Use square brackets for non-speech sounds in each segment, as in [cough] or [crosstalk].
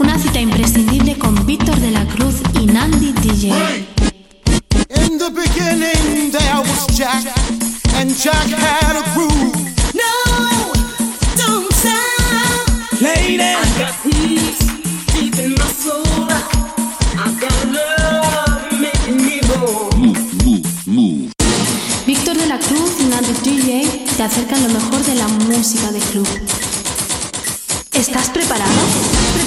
Una cita imprescindible con Víctor de la Cruz y Nandi DJ. In the beginning, there was Jack, and Jack had a groove. No, don't stop. Lady, I got peace deep in my soul. I got love making me whole. Víctor de la Cruz y Nandi DJ te acercan lo mejor de la música de club. ¿Estás preparado?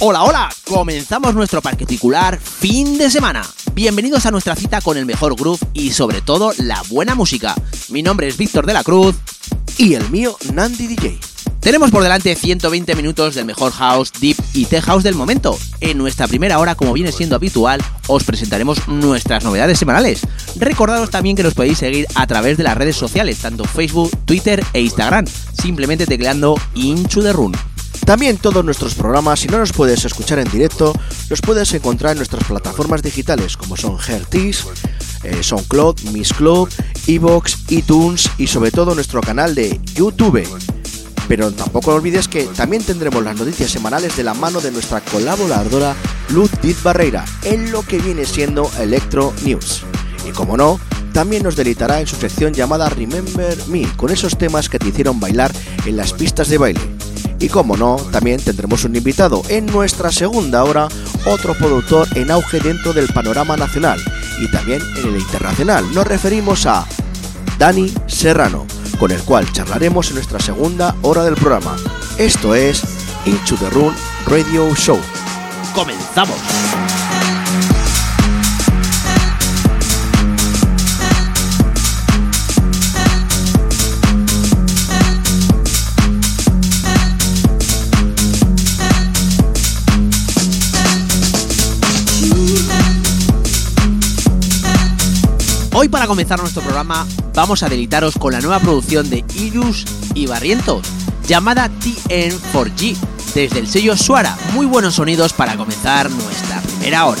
Hola, hola, comenzamos nuestro particular fin de semana. Bienvenidos a nuestra cita con el mejor groove y sobre todo la buena música. Mi nombre es Víctor de la Cruz Y el mío, Nandi DJ. Tenemos por delante 120 minutos del mejor house, deep y tech house del momento. En nuestra primera hora, como viene siendo habitual, os presentaremos nuestras novedades semanales. Recordaros también que nos podéis seguir a través de las redes sociales, tanto Facebook, Twitter e Instagram, simplemente tecleando Into the Room. También todos nuestros programas, si no nos puedes escuchar en directo, los puedes encontrar en nuestras plataformas digitales como son Hertis, eh, SoundCloud, Miss Club, Evox, iTunes y sobre todo nuestro canal de YouTube. Pero tampoco olvides que también tendremos las noticias semanales de la mano de nuestra colaboradora Luz Diz Barreira en lo que viene siendo Electro News. Y como no, también nos deleitará en su sección llamada Remember Me, con esos temas que te hicieron bailar en las pistas de baile. Y como no, también tendremos un invitado en nuestra segunda hora, otro productor en auge dentro del panorama nacional y también en el internacional. Nos referimos a Dani Serrano, con el cual charlaremos en nuestra segunda hora del programa. Esto es Into the Room Radio Show. ¡Comenzamos! Hoy para comenzar nuestro programa vamos a delitaros con la nueva producción de Ilus y Barrientos, llamada TN4G, desde el sello Suara. Muy buenos sonidos para comenzar nuestra primera hora.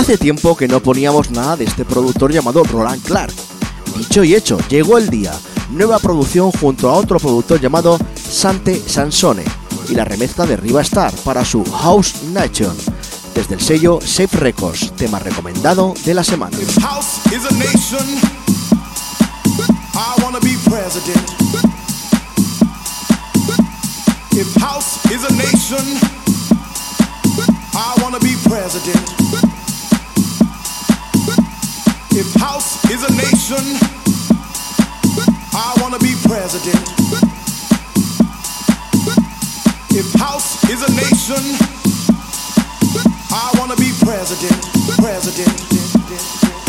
Hace tiempo que no poníamos nada de este productor llamado Roland Clark. Dicho y hecho, llegó el día. Nueva producción junto a otro productor llamado Sante Sansone y la remezcla de Riva Star para su House Nation. Desde el sello Safe Records, tema recomendado de la semana. If house is a nation, I wanna be president. If house is a nation, I wanna be president. If house is a nation, I wanna be president. President.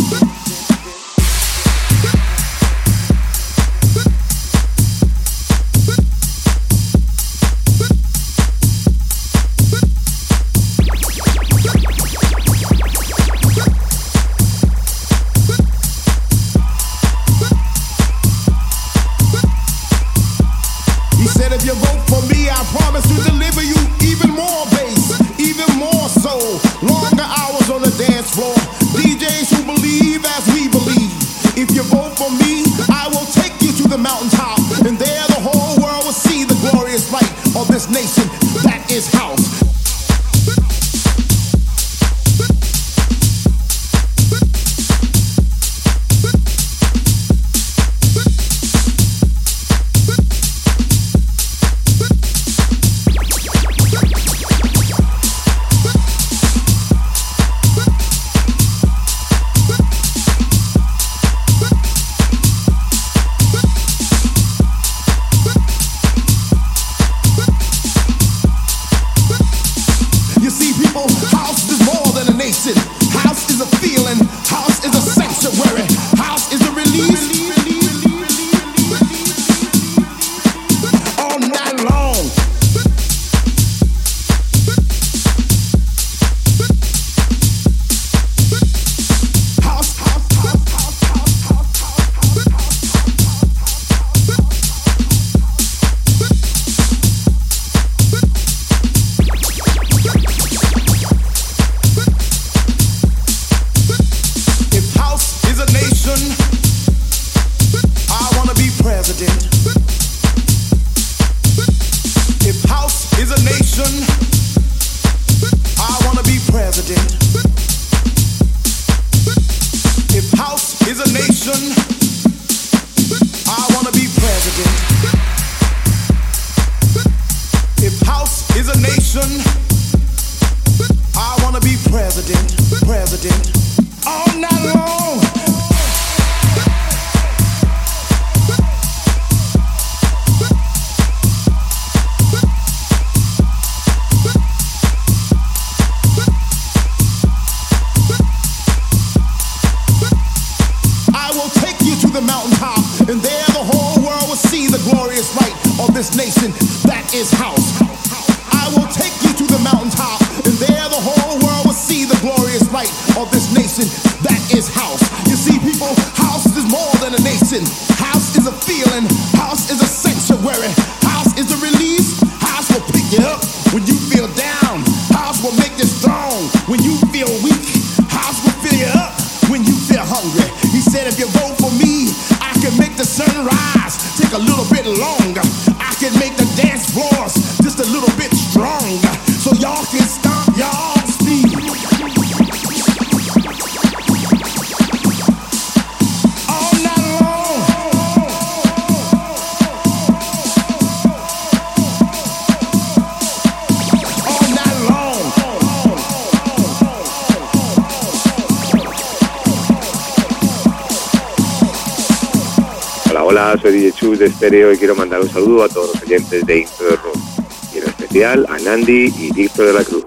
this nation, that is house. Estéreo y quiero mandar un saludo a todos los oyentes de Intro de Rock, y en especial a Nandi y Víctor de la Cruz.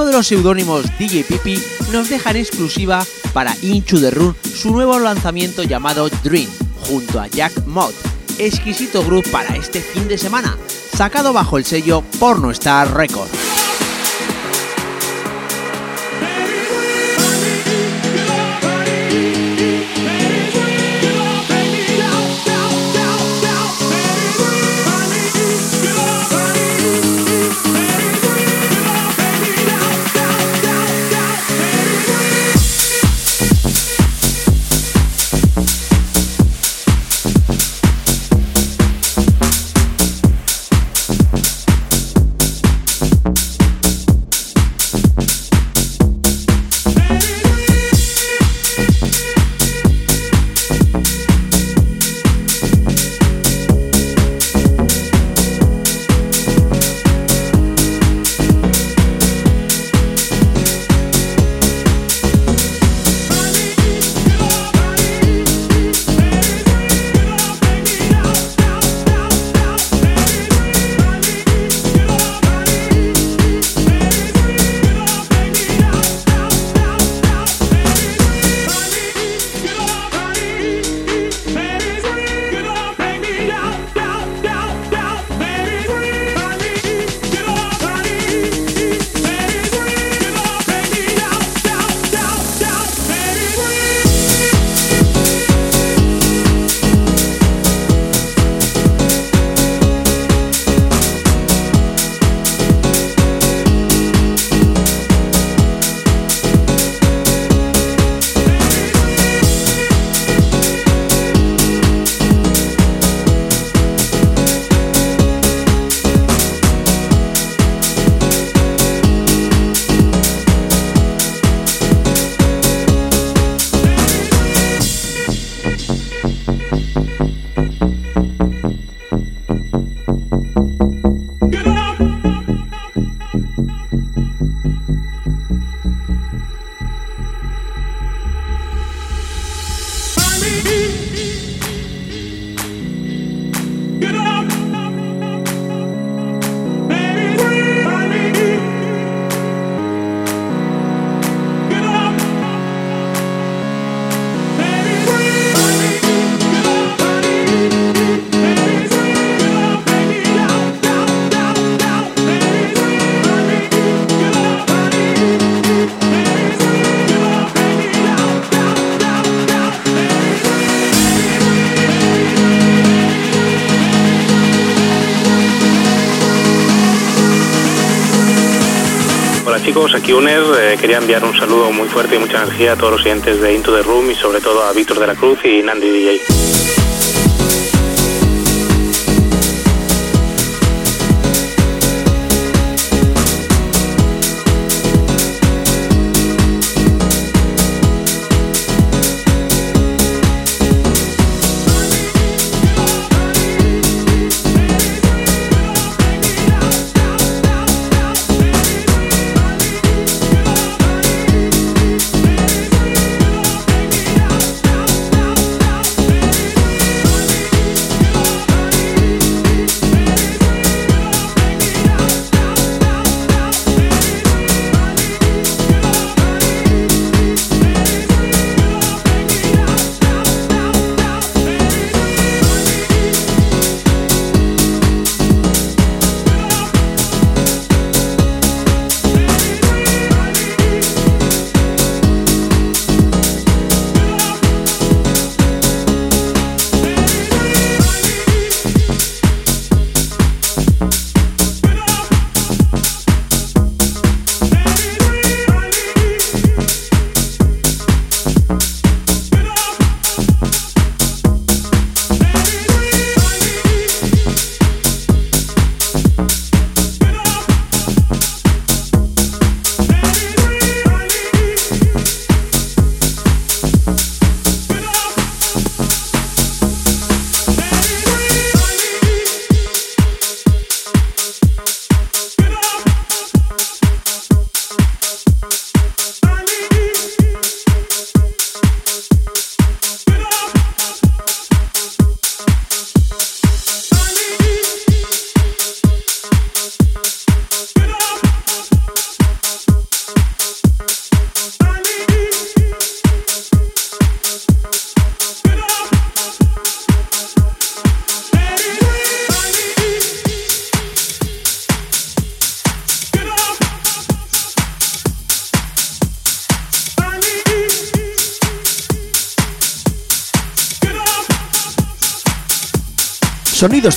uno de los seudónimos DJ Pipi, nos deja en exclusiva para Inchu the Run su nuevo lanzamiento llamado Dream, junto a Jack Mott, exquisito groove para este fin de semana, sacado bajo el sello Pornostar Records. Aquí Uner. Eh, quería enviar un saludo muy fuerte y mucha energía a todos los oyentes de Into the Room y sobre todo a Víctor de la Cruz y Nandi DJ.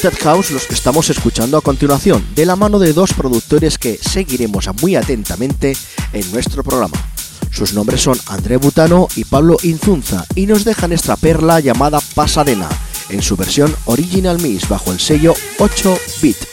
Dead House los que estamos escuchando a continuación, de la mano de dos productores que seguiremos muy atentamente en nuestro programa. Sus nombres son André Butano y Pablo Inzunza y nos dejan esta perla llamada Pasadena, en su versión Original Mix bajo el sello 8-bit.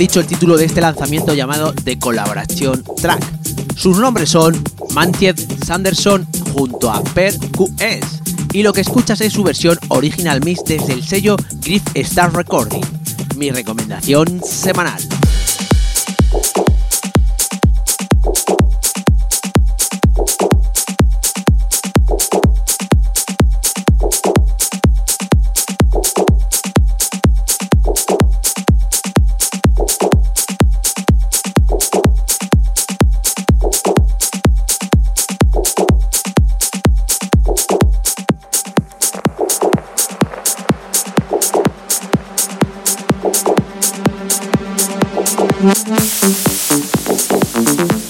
Dicho el título de este lanzamiento llamado The Collaboration Track. Sus nombres son Mantied Sanderson junto a Per QS y lo que escuchas es su versión original mix desde el sello Griff Star Recording. Mi recomendación semanal. Thank you.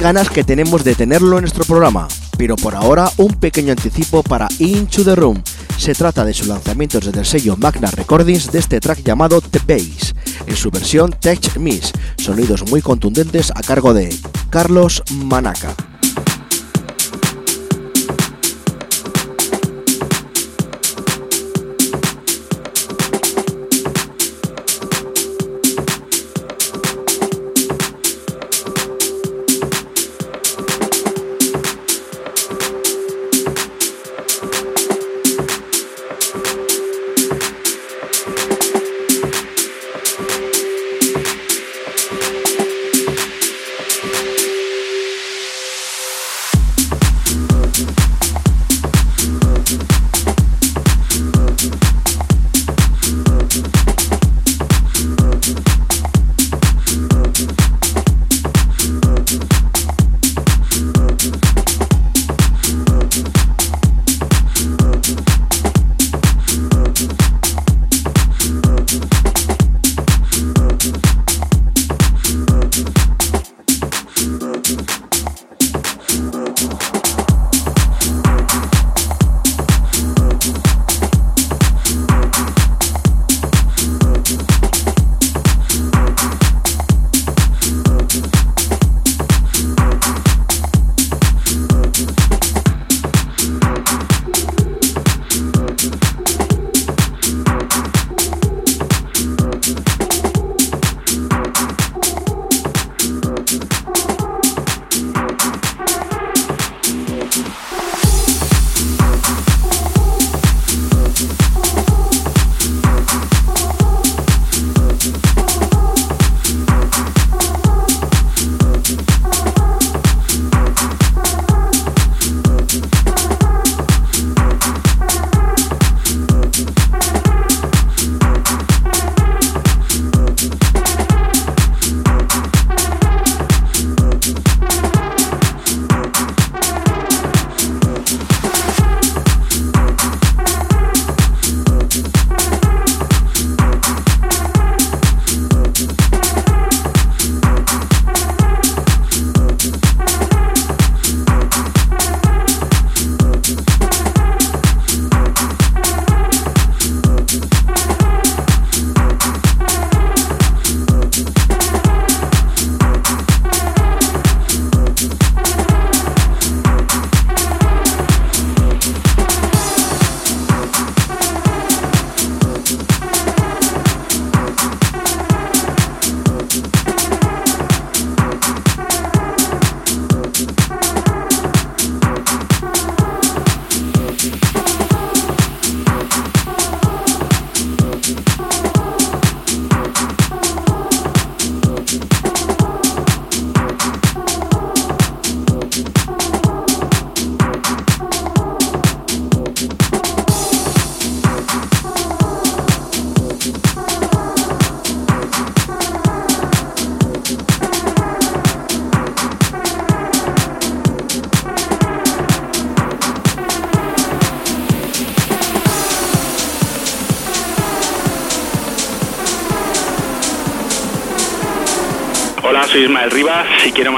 Ganas que tenemos de tenerlo en nuestro programa, pero por ahora un pequeño anticipo para Into the Room. Se trata de su lanzamiento desde el sello Magna Recordings de este track llamado The Bass, en su versión Tech Miss, sonidos muy contundentes a cargo de Carlos Manaca.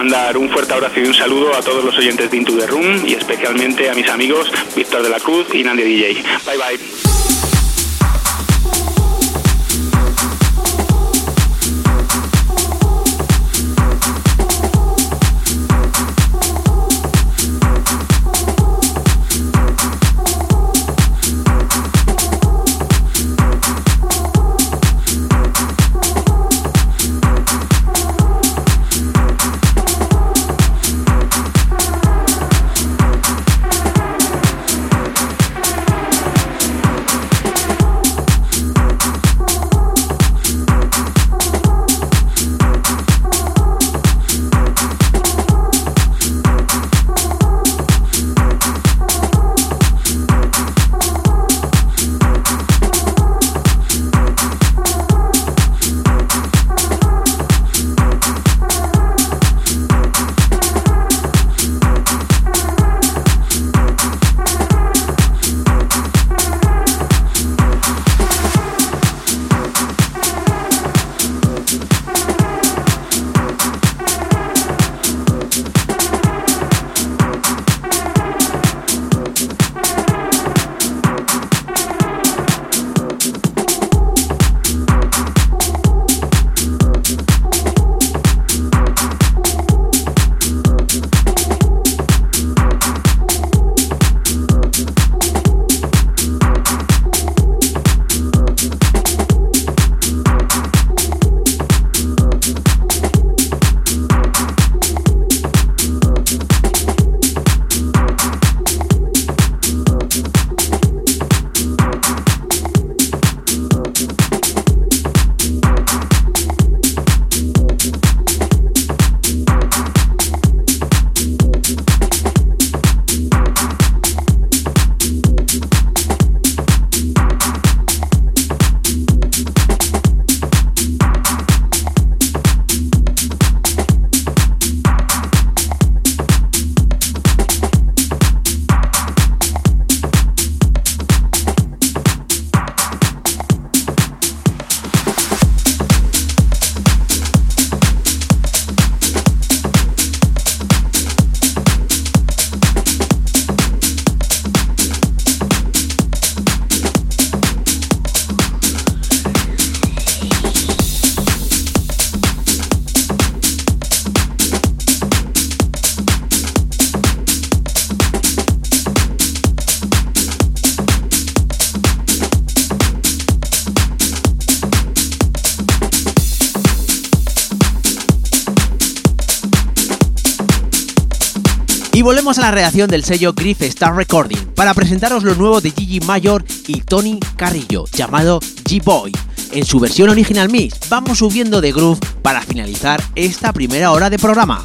Mandar un fuerte abrazo y un saludo a todos los oyentes de Into the Room y especialmente a mis amigos Víctor de la Cruz y Nandy DJ. Bye bye. Y volvemos a la redacción del sello Griff Star Recording para presentaros lo nuevo de Gigi Mayor y Tony Carrillo, llamado G-Boy. En su versión original mix, vamos subiendo de groove para finalizar esta primera hora de programa.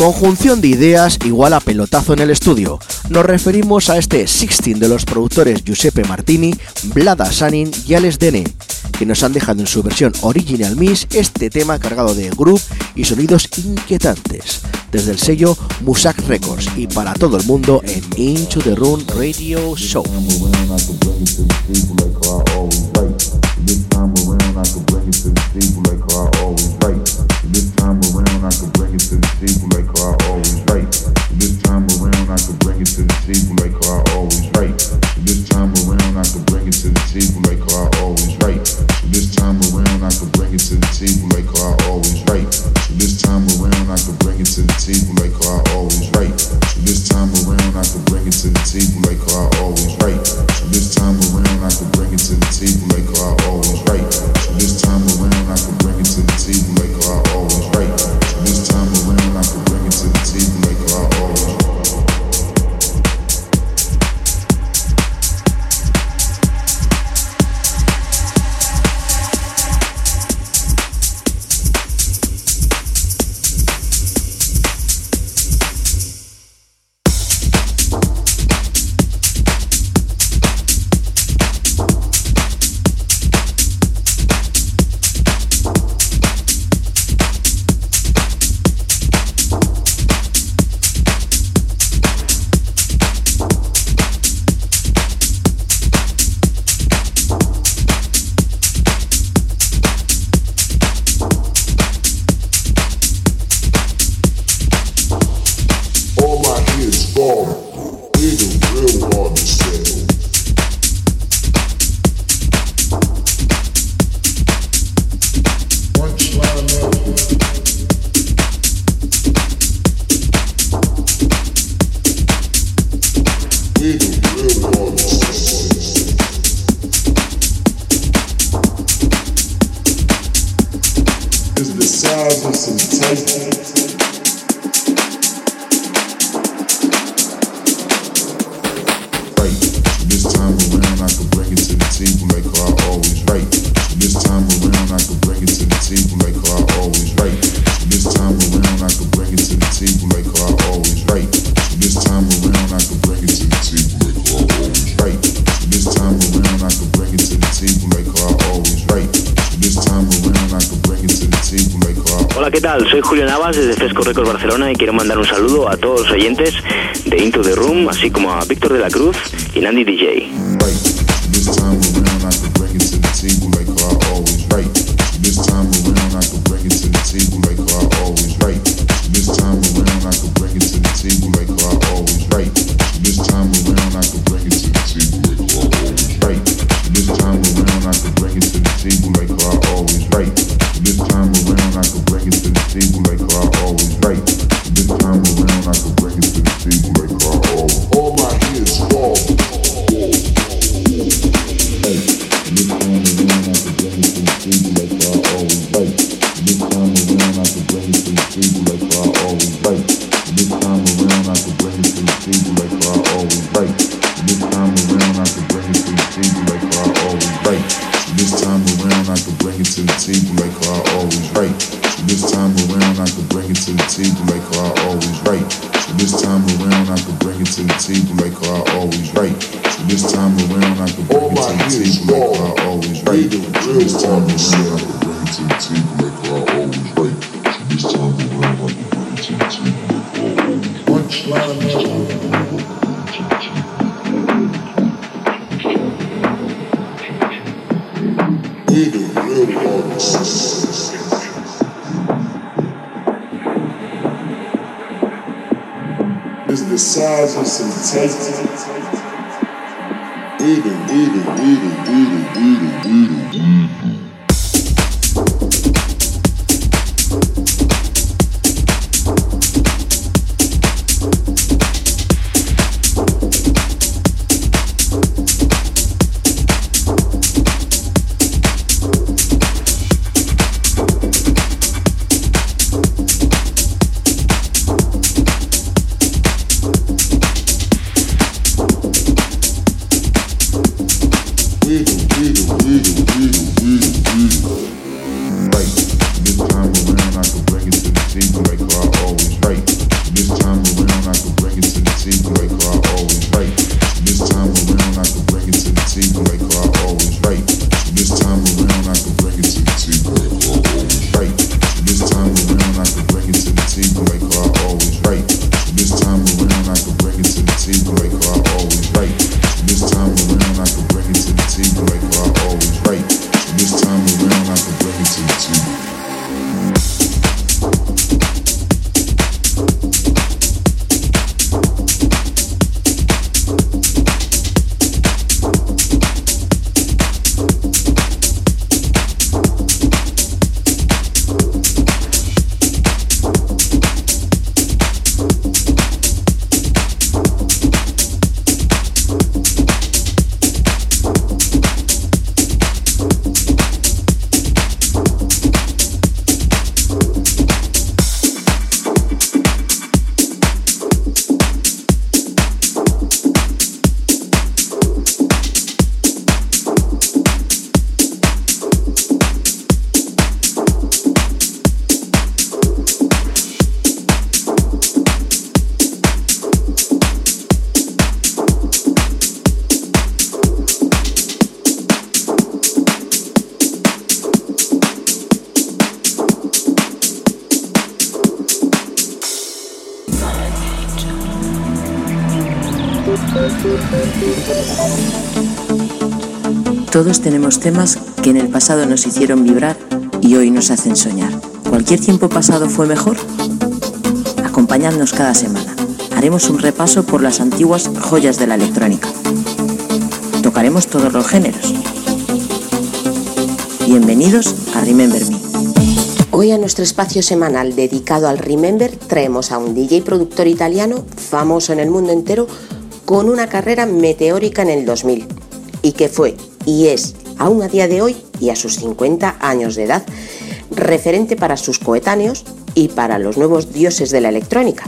Conjunción de ideas igual a pelotazo en el estudio. Nos referimos a este 16 de los productores Giuseppe Martini, Vlada Sanin y Alex Dene, que nos han dejado en su versión original Miss este tema cargado de groove y sonidos inquietantes, desde el sello Musak Records y para todo el mundo en Into the Room Radio Show. this time around I could bring it to the table like I always write. So this time around I could bring it to the table like I always write. So this time around I could bring it to the table like I always write. So this time around I could bring it to the table like I always write. So this time around I could bring it to the table like I always write. So this time around I could bring it to the table like This time around, I can bring it to the table like I always write. So this time around, I can bring it to the table like I always write. So this time around, I can bring it to the table like I always write. So this time around, I can bring it to the table like I always write. So this time around, I can bring it to the table like I always write. Of some taste. We the, we the, we the, we the, we nos hicieron vibrar y hoy nos hacen soñar. ¿Cualquier tiempo pasado fue mejor? Acompañadnos cada semana. Haremos un repaso por las antiguas joyas de la electrónica. Tocaremos todos los géneros. Bienvenidos a Remember Me. Hoy a nuestro espacio semanal dedicado al Remember traemos a un DJ productor italiano famoso en el mundo entero con una carrera meteórica en el 2000 y que fue y es aún a día de hoy y a sus 50 años de edad referente para sus coetáneos y para los nuevos dioses de la electrónica.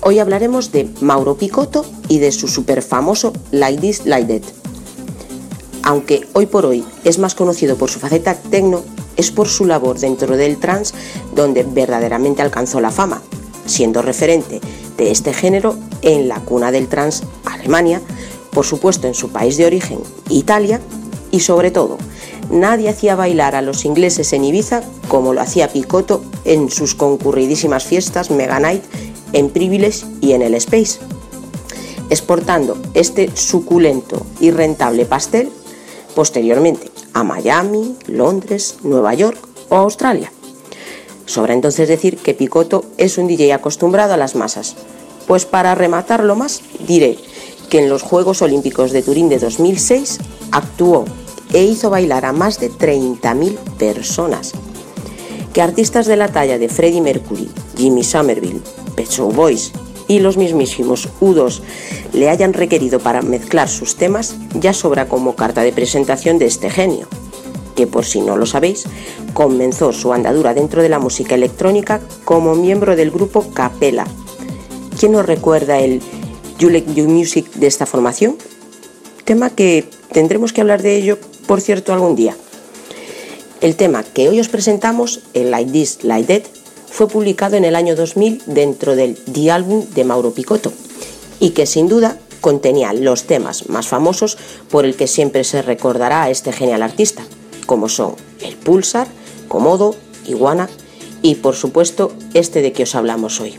Hoy hablaremos de Mauro Picotto y de su super famoso Like This Like That. Aunque hoy por hoy es más conocido por su faceta techno, es por su labor dentro del trance donde verdaderamente alcanzó la fama, siendo referente de este género en la cuna del trance Alemania, por supuesto en su país de origen, Italia, y sobre todo nadie hacía bailar a los ingleses en Ibiza como lo hacía Picotto en sus concurridísimas fiestas Mega Night en Privilege y en el Space, exportando este suculento y rentable pastel posteriormente a Miami, Londres, Nueva York o Australia. Sobra entonces decir que Picotto es un DJ acostumbrado a las masas. Pues para rematarlo más, diré que en los Juegos Olímpicos de Turín de 2006 actuó e hizo bailar a más de 30.000 personas. Que artistas de la talla de Freddie Mercury, Jimmy Somerville, Pet Shop Boys y los mismísimos U2 le hayan requerido para mezclar sus temas ya sobra como carta de presentación de este genio, que por si no lo sabéis, comenzó su andadura dentro de la música electrónica como miembro del grupo Capella. ¿Quién nos recuerda el You Like You Music de esta formación? Tema que tendremos que hablar de ello, por cierto, algún día. El tema que hoy os presentamos, el Like This, Like That, fue publicado en el año 2000 dentro del The Album de Mauro Picotto y que sin duda contenía los temas más famosos por el que siempre se recordará a este genial artista, como son el Pulsar, Comodo, Iguana y por supuesto este de que os hablamos hoy.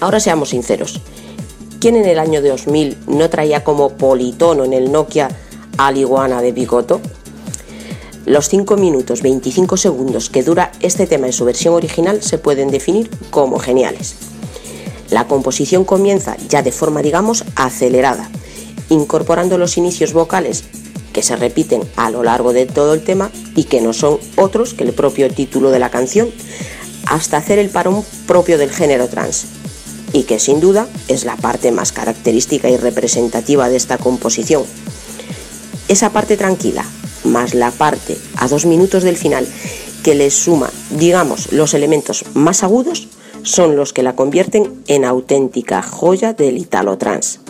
Ahora seamos sinceros, ¿quién en el año 2000 no traía como politono en el Nokia al Iguana de Picotto? Los 5 minutos 25 segundos que dura este tema en su versión original se pueden definir como geniales. La composición comienza ya de forma, digamos, acelerada, incorporando los inicios vocales que se repiten a lo largo de todo el tema y que no son otros que el propio título de la canción, hasta hacer el parón propio del género trans, y que sin duda es la parte más característica y representativa de esta composición. Esa parte tranquila, más la parte a dos minutos del final que le suma, digamos, los elementos más agudos, son los que la convierten en auténtica joya del Italo Trans.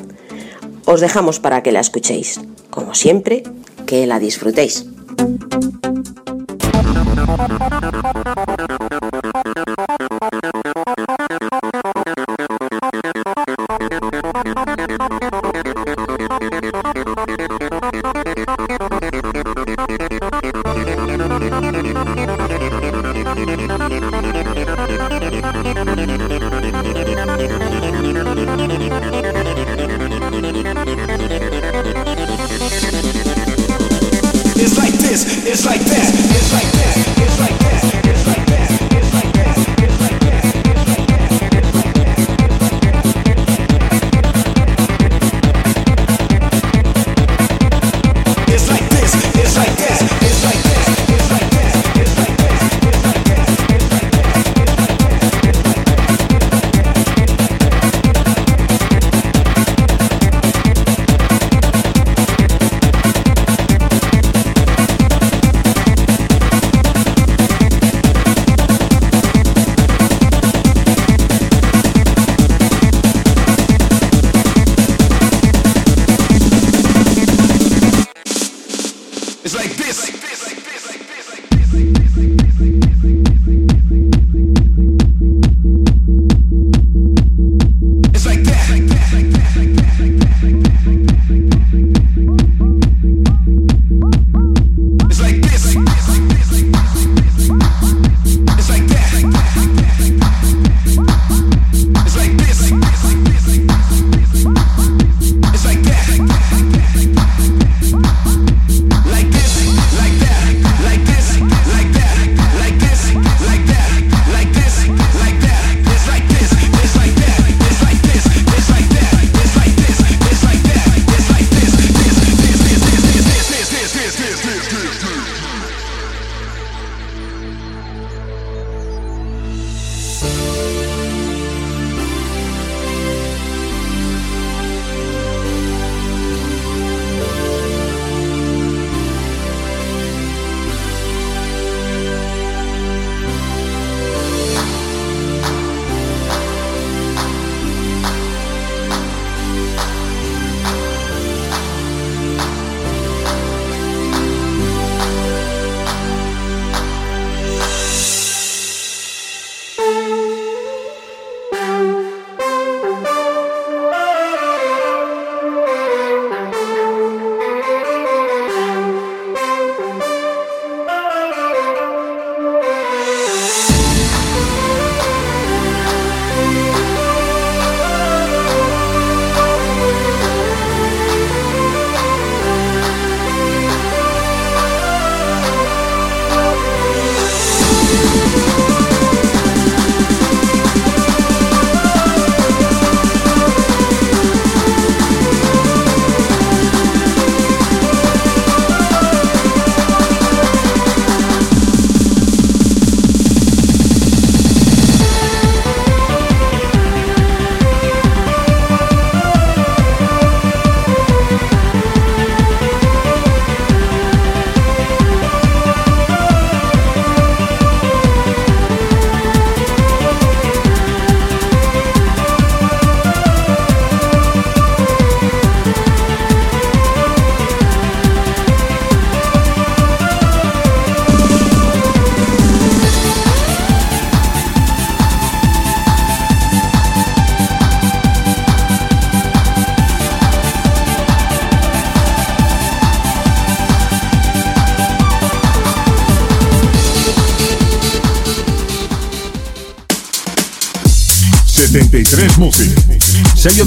Os dejamos para que la escuchéis. Como siempre, que la disfrutéis. [laughs] It's like this, it's like that, It's like this. It's like this.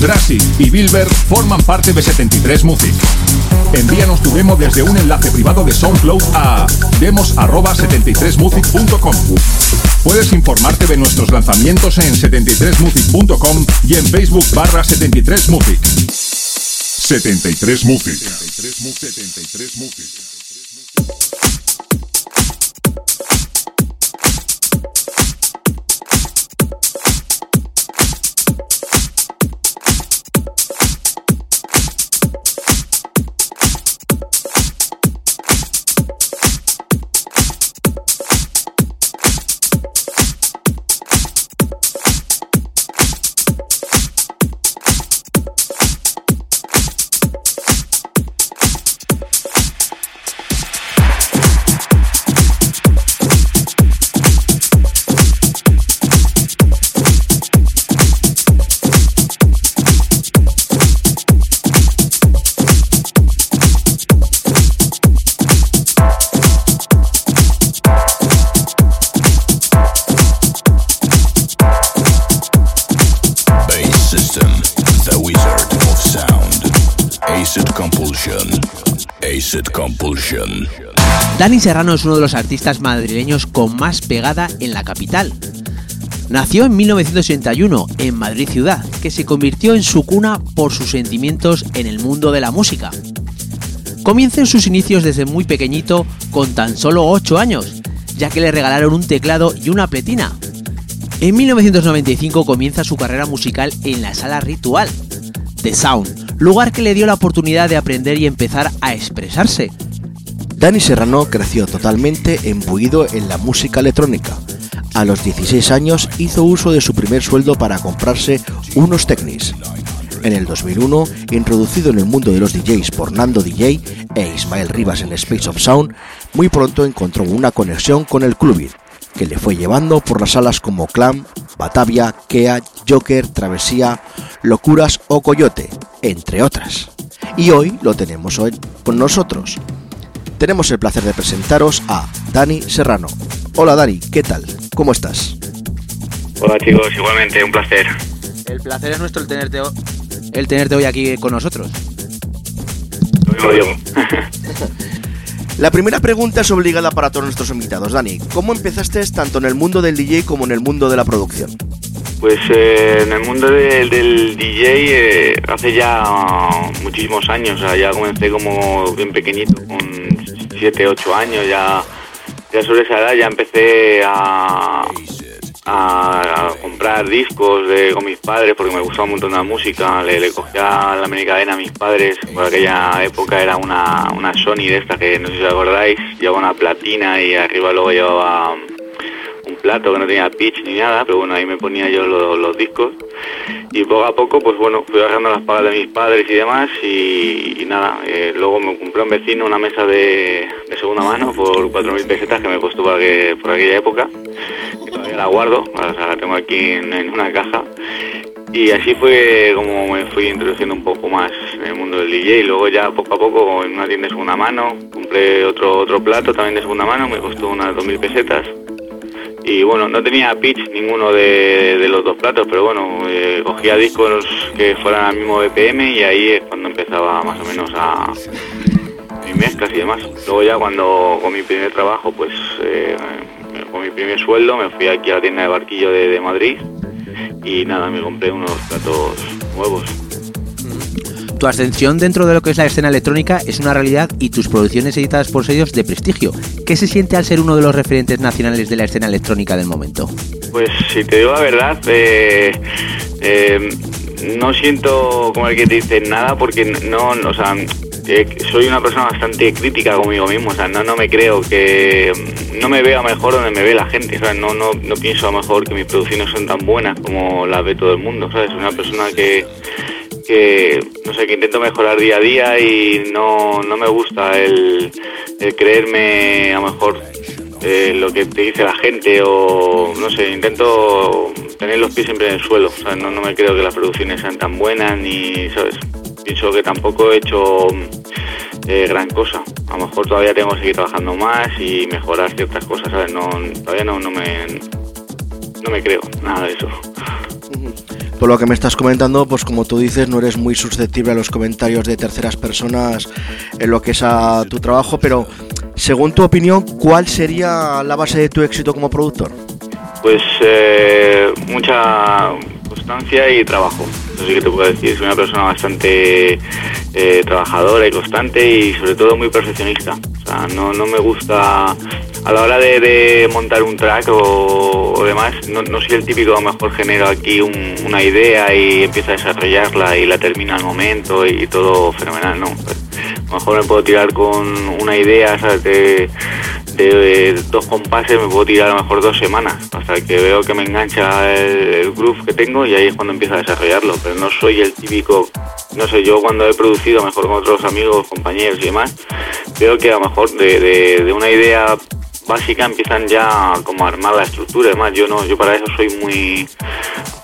Drassi y Bilber forman parte de 73 Music. Envíanos tu demo desde un enlace privado de SoundCloud a demos@73music.com. Puedes informarte de nuestros lanzamientos en 73music.com y en Facebook barra 73music. 73 Music. 73 Serrano es uno de los artistas madrileños con más pegada en la capital. Nació en 1981 en Madrid ciudad, que se convirtió en su cuna por sus sentimientos en el mundo de la música. Comienza en sus inicios desde muy pequeñito con tan solo 8 años, ya que le regalaron un teclado y una pletina. En 1995 comienza su carrera musical en la sala Ritual, The Sound, lugar que le dio la oportunidad de aprender y empezar a expresarse. Dani Serrano creció totalmente embuido en la música electrónica. A los 16 años hizo uso de su primer sueldo para comprarse unos Technics. En el 2001, introducido en el mundo de los DJs por Nando DJ e Ismael Rivas en Space of Sound, muy pronto encontró una conexión con el clubbing, que le fue llevando por las salas como Clam, Batavia, Kea, Joker, Travesía, Locuras o Coyote, entre otras. Y hoy lo tenemos hoy con nosotros. Tenemos el placer de presentaros a Dani Serrano. Hola Dani, ¿qué tal? ¿Cómo estás? Hola chicos, igualmente, un placer. El placer es nuestro el tenerte, el tenerte hoy aquí con nosotros. Lo mismo digo. [laughs] La primera pregunta es obligada para todos nuestros invitados. Dani, ¿cómo empezaste tanto en el mundo del DJ como en el mundo de la producción? Pues eh, en el mundo del, del DJ eh, hace ya muchísimos años, o sea, ya comencé como bien pequeñito, con 7, 8 años, ya, ya sobre esa edad ya empecé a, comprar discos de, con mis padres porque me gustaba un montón la música, le, le cogía la cadena a mis padres, por aquella época era una, una Sony de esta que no sé si os acordáis, llevaba una platina y arriba luego llevaba un plato que no tenía pitch ni nada, pero bueno, ahí me ponía yo los, discos. Y poco a poco, pues bueno, fui bajando las pagas de mis padres y demás y, nada, eh, luego me compré un vecino una mesa de, segunda mano por 4.000 pesetas que me costó por, aquel- por aquella época, que todavía la guardo, la tengo aquí en, en una caja. Y así fue como me fui introduciendo un poco más en el mundo del DJ y luego ya poco a poco en una tienda de segunda mano compré otro otro plato también de segunda mano, me costó unas 2.000 pesetas y bueno, no tenía pitch ninguno de, los dos platos, pero bueno, eh, cogía discos que fueran al mismo BPM y ahí es cuando empezaba más o menos a mis mezclas y demás. Luego ya cuando con mi primer trabajo, pues eh, con mi primer sueldo me fui aquí a la tienda de barquillo de Madrid y nada, me compré unos platos nuevos. Tu ascensión dentro de lo que es la escena electrónica es una realidad y tus producciones editadas por sellos de prestigio. ¿Qué se siente al ser uno de los referentes nacionales de la escena electrónica del momento? Pues si te digo la verdad, eh, eh, no siento como el que te dice nada porque no, o sea, eh, soy una persona bastante crítica conmigo mismo, o sea, no, me creo que, no me veo a mejor donde me ve la gente, ¿sabes? No, no, no pienso a mejor que mis producciones son tan buenas como las ve todo el mundo, ¿sabes? Una persona que, que no sé, que intento mejorar día a día y no, no me gusta el, creerme a lo mejor eh, lo que te dice la gente o no sé, intento tener los pies siempre en el suelo. O sea, no, no me creo que las producciones sean tan buenas ni, ¿sabes? Pienso que tampoco he hecho eh, gran cosa. A lo mejor todavía tengo que seguir trabajando más y mejorar ciertas cosas, ¿sabes? No, todavía no, no me no me creo nada de eso. Por lo que me estás comentando, pues como tú dices, no eres muy susceptible a los comentarios de terceras personas en lo que es a tu trabajo, pero según tu opinión, ¿cuál sería la base de tu éxito como productor? Pues eh, mucha constancia y trabajo. Eso sí que te puedo decir. Soy una persona bastante eh, trabajadora y constante y sobre todo muy perfeccionista. O sea, no, no me gusta a la hora de, montar un track o, demás, no, no soy el típico, a lo mejor genero aquí un- una idea y empiezo a desarrollarla y la termino al momento y todo fenomenal, no. A lo mejor me puedo tirar con una idea, ¿sabes? De, de dos compases me puedo tirar a lo mejor dos semanas hasta que veo que me engancha el groove que tengo y ahí es cuando empiezo a desarrollarlo. Pero no soy el típico, no sé, yo cuando he producido a lo mejor con otros amigos, compañeros y demás, veo que a lo mejor de, de- de una idea básica empiezan ya como a armar la estructura. Además, yo no, yo para eso soy muy,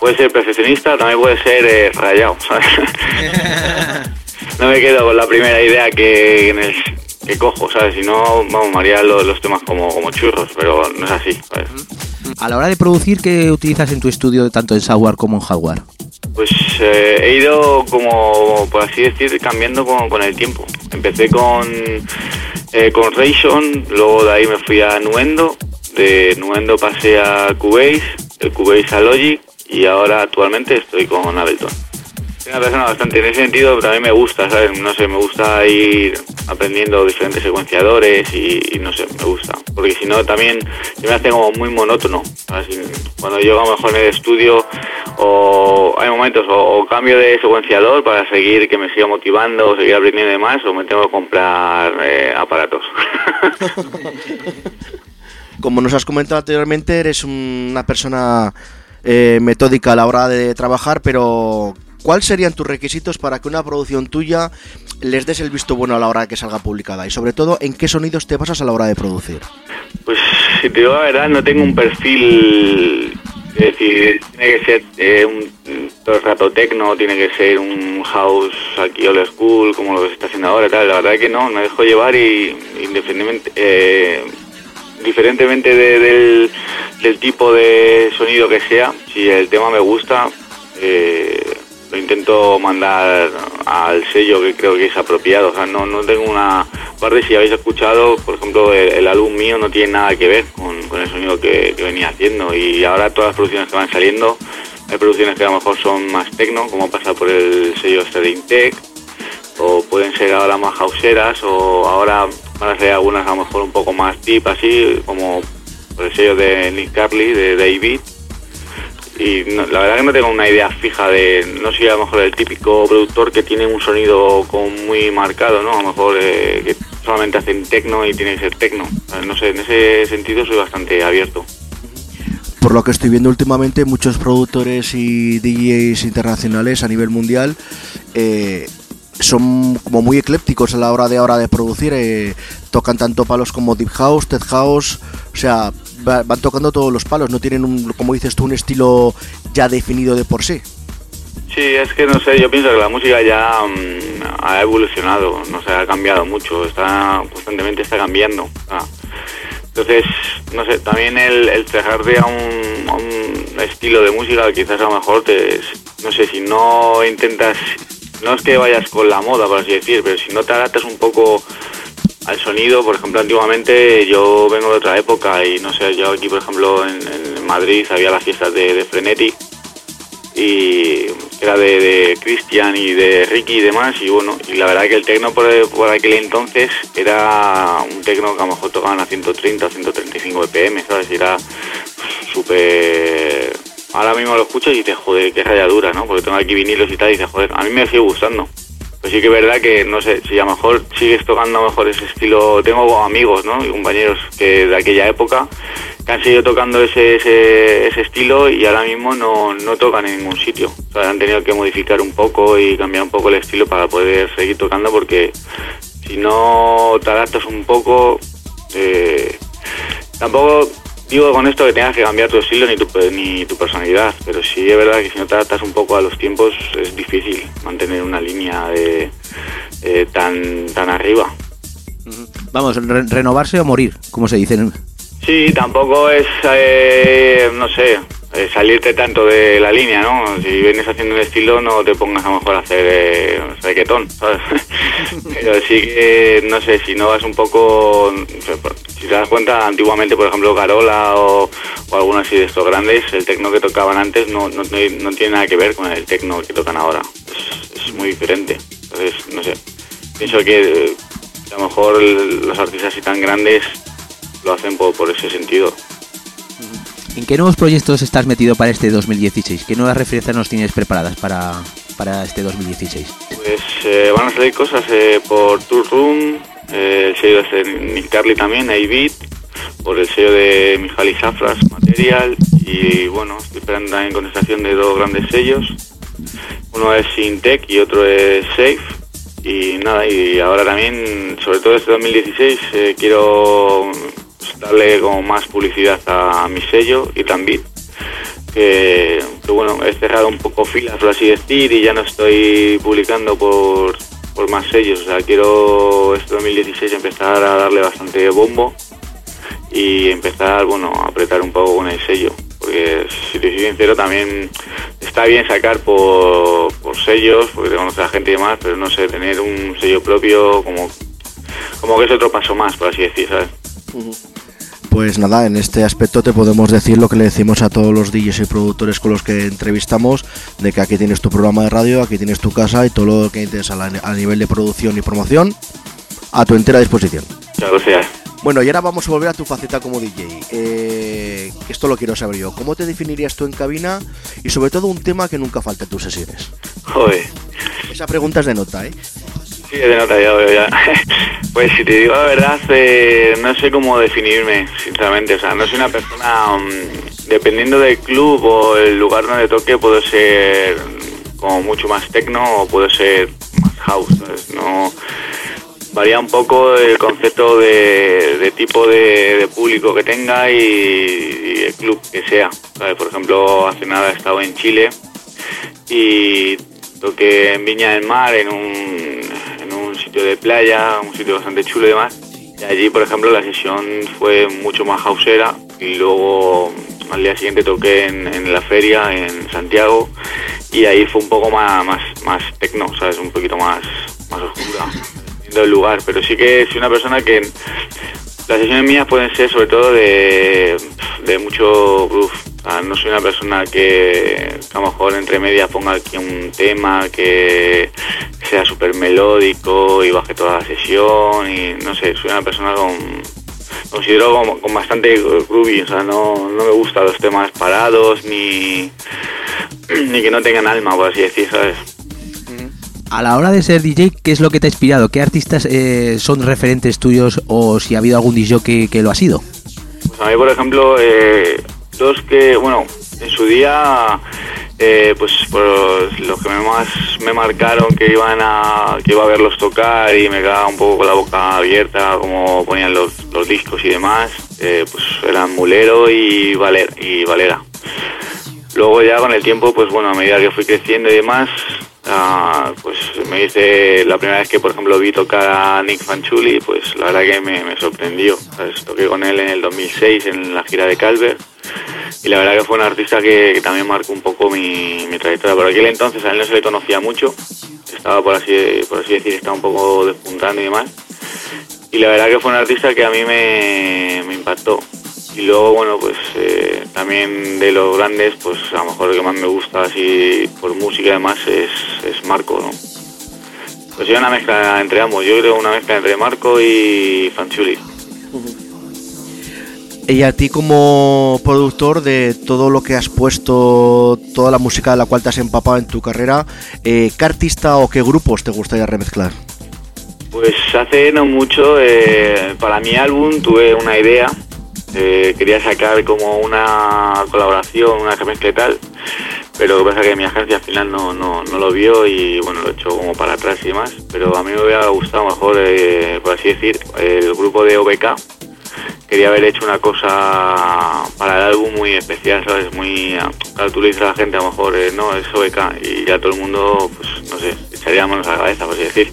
puede ser perfeccionista, también puede ser eh, rayado, ¿sabes? [laughs] no me quedo con la primera idea que, en el- que cojo, ¿sabes? Si no, vamos, me haría lo- los, temas como, como churros, pero no es así, ¿sabes? A la hora de producir, ¿qué utilizas en tu estudio tanto en software como en hardware? Pues eh, he ido como, por así decir, cambiando con, con el tiempo. Empecé con, eh, con Rayson, luego de ahí me fui a Nuendo, de Nuendo pasé a Cubase, de Cubase a Logic y ahora actualmente estoy con Ableton. Soy una persona bastante, en ese sentido también me gusta, ¿sabes? No sé, me gusta ir aprendiendo diferentes secuenciadores y, y no sé, me gusta. Porque si no también se me hace como muy monótono. Y Cuando yo a lo mejor en el estudio o hay momentos o, cambio de secuenciador para seguir que me siga motivando o seguir aprendiendo de más o me tengo que comprar eh, aparatos. [laughs] Como nos has comentado anteriormente, eres una persona eh, metódica a la hora de trabajar, pero ¿cuáles serían tus requisitos para que una producción tuya les des el visto bueno a la hora de que salga publicada? Y sobre todo, ¿en qué sonidos te basas a la hora de producir? Pues si te digo la verdad, no tengo un perfil, es decir, tiene que ser eh, un todo el rato tecno, tiene que ser un house aquí old school, como lo que está haciendo ahora, y tal. La verdad que no, me dejo llevar y independientemente, eh, del, del tipo de sonido que sea, si el tema me gusta, eh, lo intento mandar al sello que creo que es apropiado. O sea, no, no tengo una parte, si habéis escuchado, por ejemplo, el, el álbum mío no tiene nada que ver con, el sonido que, venía haciendo. Y ahora todas las producciones que van saliendo, hay producciones que a lo mejor son más tecno, como pasa por el sello de Intec, o pueden ser ahora más houseeras, o ahora van a ser algunas a lo mejor un poco más deep, así, como por el sello de Nick Carly, de David. Y la verdad que no tengo una idea fija de, no soy a lo mejor el típico productor que tiene un sonido como muy marcado, ¿no? A lo mejor eh, que solamente hacen tecno y tiene que ser tecno. No sé, en ese sentido soy bastante abierto. Por lo que estoy viendo últimamente, muchos productores y DJs internacionales a nivel mundial eh, son como muy eclépticos a la hora de ahora de producir. eh, tocan tanto palos como deep house, tech house, o sea, van tocando todos los palos. No tienen, un, como dices tú, un estilo ya definido de por sí. Sí, es que no sé, yo pienso que la música ya mm, ha evolucionado, no sé, ha cambiado mucho, está constantemente está cambiando. Ah. Entonces, no sé, también el, el un, a un estilo de música, quizás a lo mejor te, no sé, si no intentas, no es que vayas con la moda, por así decir, pero si no te adaptas un poco al sonido, por ejemplo, antiguamente yo vengo de otra época y no sé, yo aquí, por ejemplo, en, en Madrid había las fiestas de, de Frenetic y era de, de Christian y de Ricky y demás y bueno y la verdad que el tecno por, por aquel entonces era un tecno que a lo mejor tocaban a 130 o 135 BPM sabes era súper ahora mismo lo escuchas y dices joder qué rayadura no porque tengo aquí vinilos y tal y dices joder a mí me sigue gustando pues sí que es verdad que no sé si a lo mejor sigues tocando mejor ese estilo tengo amigos no y compañeros que de aquella época que han seguido tocando ese, ese, ese estilo y ahora mismo no, no tocan en ningún sitio. O sea, han tenido que modificar un poco y cambiar un poco el estilo para poder seguir tocando porque si no te adaptas un poco, eh, tampoco digo con esto que tengas que cambiar tu estilo ni tu, ni tu personalidad, pero sí es verdad que si no te adaptas un poco a los tiempos es difícil mantener una línea de, eh, tan, tan arriba. Vamos, re- renovarse o morir, como se dice. Sí, tampoco es, eh, no sé, eh, salirte tanto de la línea, ¿no? Si vienes haciendo un estilo, no te pongas a lo mejor a hacer eh, reggaetón, ¿sabes? [laughs] Pero sí que, no sé, si no vas un poco, si te das cuenta, antiguamente, por ejemplo, Carola o, o algunos así de estos grandes, el tecno que tocaban antes no, no, no tiene nada que ver con el tecno que tocan ahora. Es, es muy diferente. Entonces, no sé, pienso que eh, a lo mejor los artistas así tan grandes lo hacen por, por ese sentido. ¿En qué nuevos proyectos estás metido para este 2016? ¿Qué nuevas referencias nos tienes preparadas para, para este 2016? Pues eh, van a salir cosas eh, por Tour Room, eh, el sello de Nick Carly también, A-Beat, por el sello de Mijaly Safras, Material, y bueno, estoy esperando también contestación de dos grandes sellos. Uno es Sintec y otro es Safe. Y nada, y ahora también, sobre todo este 2016, eh, quiero darle como más publicidad a mi sello y también que, que, bueno, he cerrado un poco filas, por así decir, y ya no estoy publicando por, por más sellos. O sea, quiero este 2016 empezar a darle bastante bombo y empezar, bueno, a apretar un poco con el sello. Porque, si te soy sincero, también está bien sacar por, por sellos, porque te conoce a la gente y demás, pero no sé, tener un sello propio como, como que es otro paso más, por así decir, ¿sabes? Pues nada, en este aspecto te podemos decir lo que le decimos a todos los DJs y productores con los que entrevistamos, de que aquí tienes tu programa de radio, aquí tienes tu casa y todo lo que necesites a, nivel de producción y promoción a tu entera disposición. Muchas gracias. Bueno, y ahora vamos a volver a tu faceta como DJ. Eh, esto lo quiero saber yo. ¿Cómo te definirías tú en cabina? Y sobre todo un tema que nunca falte en tus sesiones. Joder. Esa pregunta es de nota, ¿eh? Sí, de nota, ya. [laughs] Pues si te digo la verdad, eh, no sé cómo definirme, sinceramente. O sea, no soy una persona, mm, dependiendo del club o el lugar donde toque, puedo ser como mucho más techno o puedo ser más house. No, varía un poco el concepto de, tipo de, público que tenga y, el club que sea. Por ejemplo, hace nada he estado en Chile y toqué en Viña del Mar en un sitio de playa, un sitio bastante chulo y demás. Allí, por ejemplo, la sesión fue mucho más hausera y luego al día siguiente toqué en, la feria en Santiago y ahí fue un poco más, más, más tecno, ¿sabes? Un poquito más, más oscura, del lugar. Pero sí que soy una persona que las sesiones mías pueden ser sobre todo de, de mucho groove. Sea, no soy una persona que, que a lo mejor entre medias ponga aquí un tema que sea súper melódico y baje toda la sesión y no sé, soy una persona con considero como- con bastante groovy, o sea, no, no me gustan los temas parados ni, [clears throat] ni que no tengan alma, por así decir, ¿sabes? A la hora de ser DJ, ¿qué es lo que te ha inspirado? ¿Qué artistas eh, son referentes tuyos o si ha habido algún DJ que, que lo ha sido? Pues a mí, por ejemplo, eh, que, bueno, en su día, eh, pues los que más me marcaron que iban a, que iba a verlos tocar y me quedaba un poco con la boca abierta, como ponían los, discos y demás, eh, pues eran Mulero y, Valer, y Valera. Luego ya con el tiempo, pues bueno, a medida que fui creciendo y demás, ah, pues me hice la primera vez que, por ejemplo, vi tocar a Nick Fanchuli, pues la verdad que me, sorprendió. Toqué con él en el 2006 en la gira de Calvert y la verdad que fue un artista que, también marcó un poco mi, trayectoria. Por aquel entonces a él no se le conocía mucho, estaba por así, por así decir, estaba un poco despuntando y demás. Y la verdad que fue un artista que a mí me, impactó. Y luego, bueno, pues eh, también de los grandes, pues a lo mejor el que más me gusta así por música además es, es Marco, ¿no? Pues es una mezcla entre ambos, yo creo una mezcla entre Marco y Fanchuli. Y a ti como productor de todo lo que has puesto, toda la música de la cual te has empapado en tu carrera, eh, ¿qué artista o qué grupos te gustaría remezclar? Pues hace no mucho, eh, para mi álbum tuve una idea, eh, quería sacar como una colaboración, una remezcla y tal, pero lo que pasa es que mi agencia al final no, no, no lo vio y bueno, lo he como para atrás y demás, pero a mí me hubiera gustado mejor, por así decir, el grupo de OBK, quería haber hecho una cosa para el álbum muy especial, ¿sabes? Muy... Claro, tú le dices a la gente a lo mejor, eh, no, es OBK, y ya todo el mundo, pues, no sé, echaría manos a la cabeza, por así decir.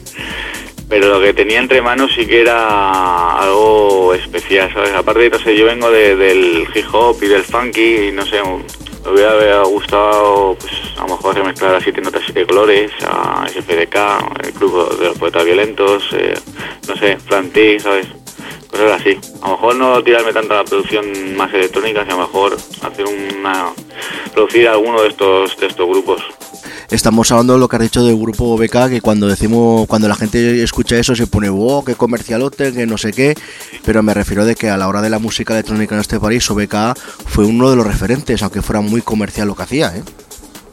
Pero lo que tenía entre manos sí que era algo especial, ¿sabes? Aparte, no sé, yo vengo de- del hip hop y del funky y no sé, me hubiera gustado, pues, a lo mejor remezclar a siete notas, siete colores, a SFDK, el Club de los Poetas Violentos, eh, no sé, Franti, ¿sabes? Cosas así. A lo mejor no tirarme tanto a la producción más electrónica, sino a lo mejor hacer una... producir alguno de estos, de estos grupos. Estamos hablando de lo que has dicho del grupo BK, que cuando decimos, cuando la gente escucha eso se pone, wow, qué comercialote, que no sé qué, pero me refiero de que a la hora de la música electrónica en este país, OBK fue uno de los referentes, aunque fuera muy comercial lo que hacía, ¿eh?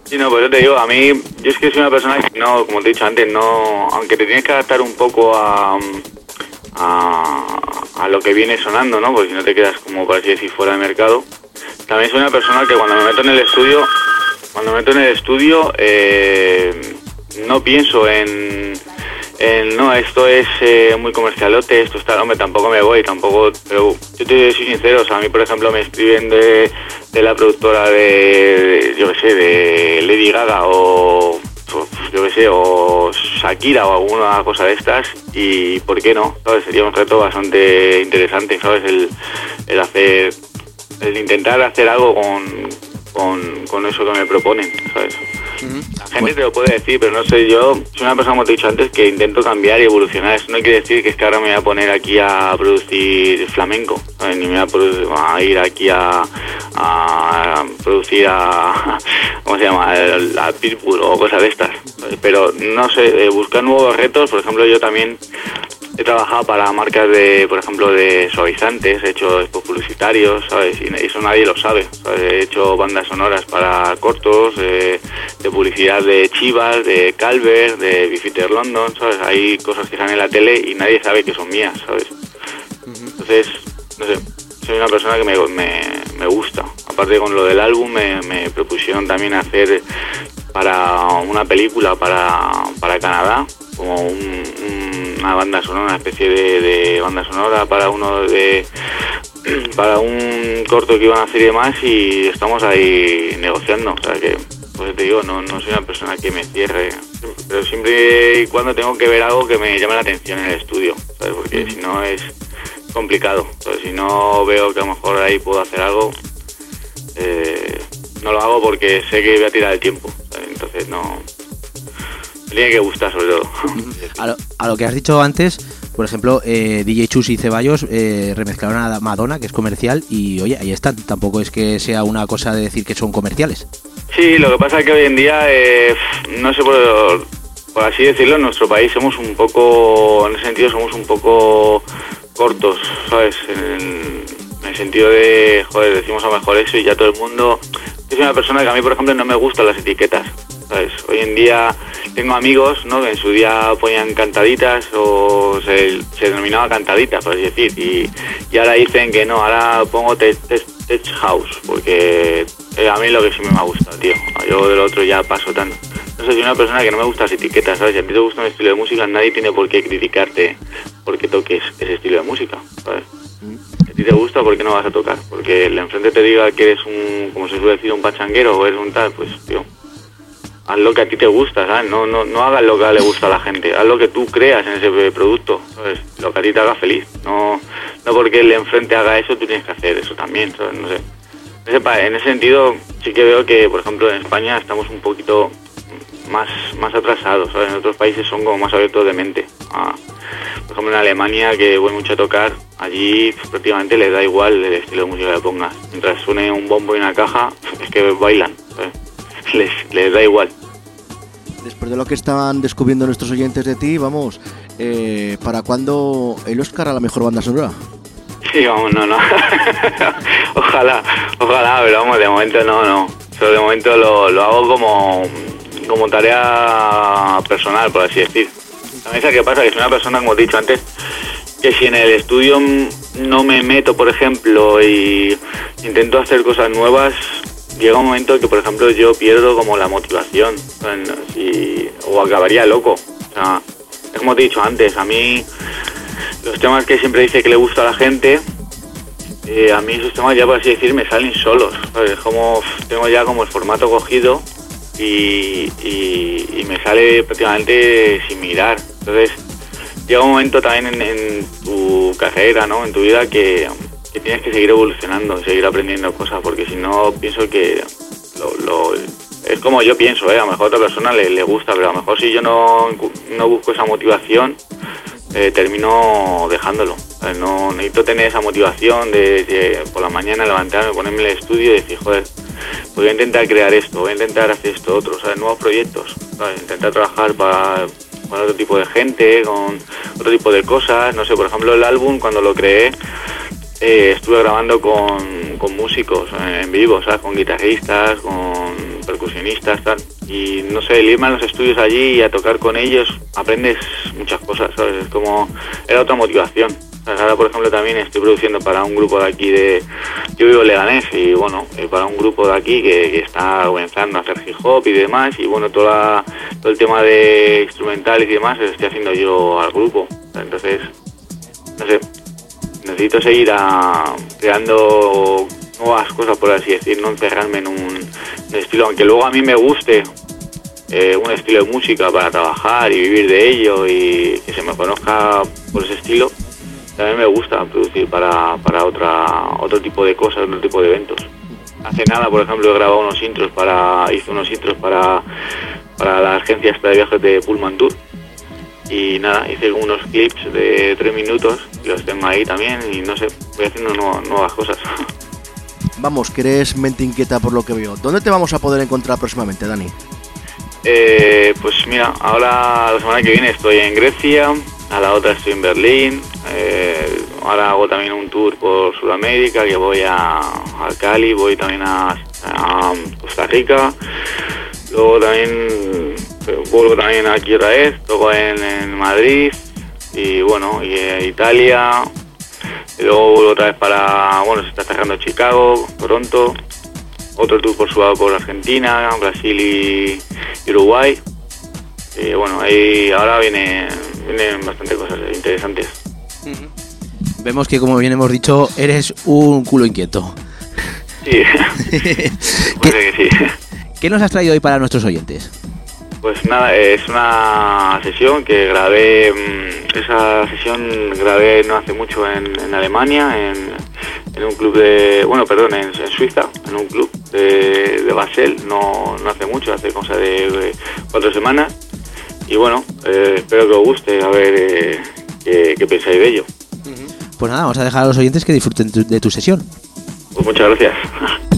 Sí, no, pues yo te digo, a mí, yo es que soy una persona que no, como te he dicho antes, no, aunque te tienes que adaptar un poco a, a, a lo que viene sonando, ¿no? Porque si no te quedas como, por así decir, fuera de mercado. También soy una persona que cuando me meto en el estudio, cuando me meto en el estudio, eh, no pienso en, en, no, esto es eh, muy comercialote, esto está, hombre, tampoco me voy, tampoco, pero yo te soy sincero, o sea, a mí, por ejemplo, me escriben de, la productora de, yo qué sé, de Lady Gaga o, yo qué sé, o Shakira o alguna cosa de estas, y ¿por qué no? ¿Sabes? Sería un reto bastante interesante, ¿sabes? El, el hacer, el intentar hacer algo con, con, con eso que me proponen, ¿sabes? La gente te lo puede decir, pero no sé, yo soy una persona, como te he dicho antes, que intento cambiar y evolucionar. Eso no quiere decir que es que ahora me voy a poner aquí a producir flamenco, ¿sabes? ni me voy a, produ- a ir aquí a, a producir a, [laughs] ¿cómo se llama?, a, a Pitbull o cosas de estas. Pero no sé, buscar nuevos retos, por ejemplo, yo también he trabajado para marcas de, por ejemplo, de suavizantes, he hecho spots publicitarios, ¿sabes? Y eso nadie lo sabe, ¿sabes? He hecho bandas sonoras para cortos, eh, de publicidad de Chivas, de Calver, de Bifiter London, ¿sabes? Hay cosas que salen en la tele y nadie sabe que son mías, ¿sabes? Entonces, no sé, soy una persona que me, me, me gusta. Aparte con lo del álbum me, me propusieron también hacer para una película para, para Canadá, como un- un- una banda sonora, una especie de, de banda sonora para uno de [clears throat] para un corto que iban a hacer y demás y estamos ahí negociando, o sea que pues te digo, no, no soy una persona que me cierre, pero siempre y cuando tengo que ver algo que me llame la atención en el estudio, ¿sabes? porque si no es complicado, ¿sabes? si no veo que a lo mejor ahí puedo hacer algo, eh, no lo hago porque sé que voy a tirar el tiempo, ¿sabes? entonces no... Tiene que gustar sobre todo. [laughs] A lo, a lo que has dicho antes, por ejemplo, eh, DJ Chus y Ceballos eh, remezclaron a Madonna, que es comercial, y oye, ahí están. Tampoco es que sea una cosa de decir que son comerciales. Sí, lo que pasa es que hoy en día, eh, no sé por, por así decirlo, en nuestro país somos un poco, en ese sentido somos un poco cortos, ¿sabes? En, en el sentido de, joder, decimos a lo mejor eso y ya todo el mundo... Yo soy una persona que a mí, por ejemplo, no me gustan las etiquetas, ¿sabes? Hoy en día tengo amigos, ¿no? Que en su día ponían cantaditas o se, se denominaba cantaditas, por así decir, y, y ahora dicen que no, ahora pongo tech, house, porque eh, a mí lo que sí me ha gustado, tío. Yo del otro ya paso tanto. No sé, soy una persona que no me gusta las etiquetas, ¿sabes? Si a ti te gusta un estilo de música, nadie tiene por qué criticarte porque toques ese estilo de música, ¿sabes? A ti te gusta, ¿por qué no vas a tocar? Porque el enfrente te diga que eres un, como se suele decir, un pachanguero o eres un tal, pues, tío, haz lo que a ti te gusta, ¿sabes? No, no, no hagas lo que le gusta a la gente, haz lo que tú creas en ese producto, ¿sabes? Lo que a ti te haga feliz. No, no porque el enfrente haga eso, tú tienes que hacer eso también, ¿sabes? No sé. En ese sentido, sí que veo que, por ejemplo, en España estamos un poquito más, más atrasados, ¿sabes? En otros países son como más abiertos de mente. Ah, por ejemplo, en Alemania, que voy mucho a tocar, allí pues, prácticamente les da igual el estilo de música que pongas. Mientras suene un bombo y una caja, es que bailan, ¿sabes? [laughs] Les, les da igual. Después de lo que estaban descubriendo nuestros oyentes de ti, vamos, eh, ¿para cuándo el Oscar a la mejor banda sonora? Sí, vamos, no, no. [laughs] ojalá, ojalá, pero vamos, de momento no, no. Pero de momento lo, lo hago como, como tarea personal, por así decir. También qué pasa, que soy una persona, como he dicho antes, que si en el estudio no me meto, por ejemplo, y intento hacer cosas nuevas, llega un momento que, por ejemplo, yo pierdo como la motivación, o acabaría loco. O sea, es como te he dicho antes, a mí los temas que siempre dice que le gusta a la gente, eh, a mí esos temas ya por así decir me salen solos. ¿sabes? Es como tengo ya como el formato cogido y, y- y me sale prácticamente sin mirar. Entonces llega un momento también en, tu carrera, ¿no? En tu vida que, tienes que seguir evolucionando, seguir aprendiendo cosas, porque si no pienso que lo, lo- es como yo pienso, ¿eh? A lo mejor a otra persona le, le gusta, pero a lo mejor si yo no, no busco esa motivación, eh, termino dejándolo. No necesito tener esa motivación de, de por la mañana levantarme, ponerme el estudio y decir, joder, voy a intentar crear esto, voy a intentar hacer esto otro, ¿sabes? nuevos proyectos, intentar trabajar para con otro tipo de gente, con otro tipo de cosas. No sé, por ejemplo, el álbum cuando lo creé eh, estuve grabando con, con músicos eh, en vivo, ¿sabes? Con guitarristas, con percusionistas, tal. Y no sé, el irme a los estudios allí y a tocar con ellos, aprendes muchas cosas, ¿sabes? Es como, era otra motivación. Ahora, por ejemplo, también estoy produciendo para un grupo de aquí de... Yo vivo Leganés y, bueno, eh, para un grupo de aquí que, está comenzando a hacer hip hop y demás. Y, bueno, toda, todo el tema de instrumentales y demás lo estoy haciendo yo al grupo. Entonces, no sé, necesito seguir a- creando nuevas cosas, por así decir, no encerrarme en un, un estilo, aunque luego a mí me guste eh, un estilo de música para trabajar y vivir de ello y que se me conozca por ese estilo, también me gusta producir para, para otra, otro tipo de cosas, otro tipo de eventos. Hace nada, por ejemplo, he grabado unos intros para, hice unos intros para, para la agencia esta de viajes de Pullman Tour y nada, hice unos clips de tres minutos los tengo ahí también y no sé, voy haciendo nueva- nuevas cosas. [laughs] Vamos, que eres mente inquieta por lo que veo. ¿Dónde te vamos a poder encontrar próximamente, Dani? Eh, pues mira, ahora la semana que viene estoy en Grecia, a la otra estoy en Berlín, eh, ahora hago también un tour por Sudamérica, que voy a, a Cali, voy también a, Costa Rica, luego también eh, vuelvo también aquí otra vez, luego en, Madrid y bueno, y Italia, luego vuelvo otra vez para, bueno, se está cerrando Chicago, Toronto, otro tour por, por Argentina, Brasil y Uruguay. Y bueno, ahí ahora viene, vienen bastante cosas interesantes. Vemos que, como bien hemos dicho, eres un culo inquieto. Sí, [laughs] [laughs] puede que sí. ¿Qué nos has traído hoy para nuestros oyentes? Pues nada, es una sesión que grabé, mm, esa sesión grabé no hace mucho en, en Alemania, en, en un club de, bueno, perdón, en, en Suiza, en un club de, de Basel, no, no hace mucho, hace cosa de eh, cuatro semanas. Y bueno, eh, espero que os guste, a ver eh, qué, qué pensáis de ello. Pues nada, vamos a dejar a los oyentes que disfruten tu- de tu sesión. Pues muchas gracias. [laughs]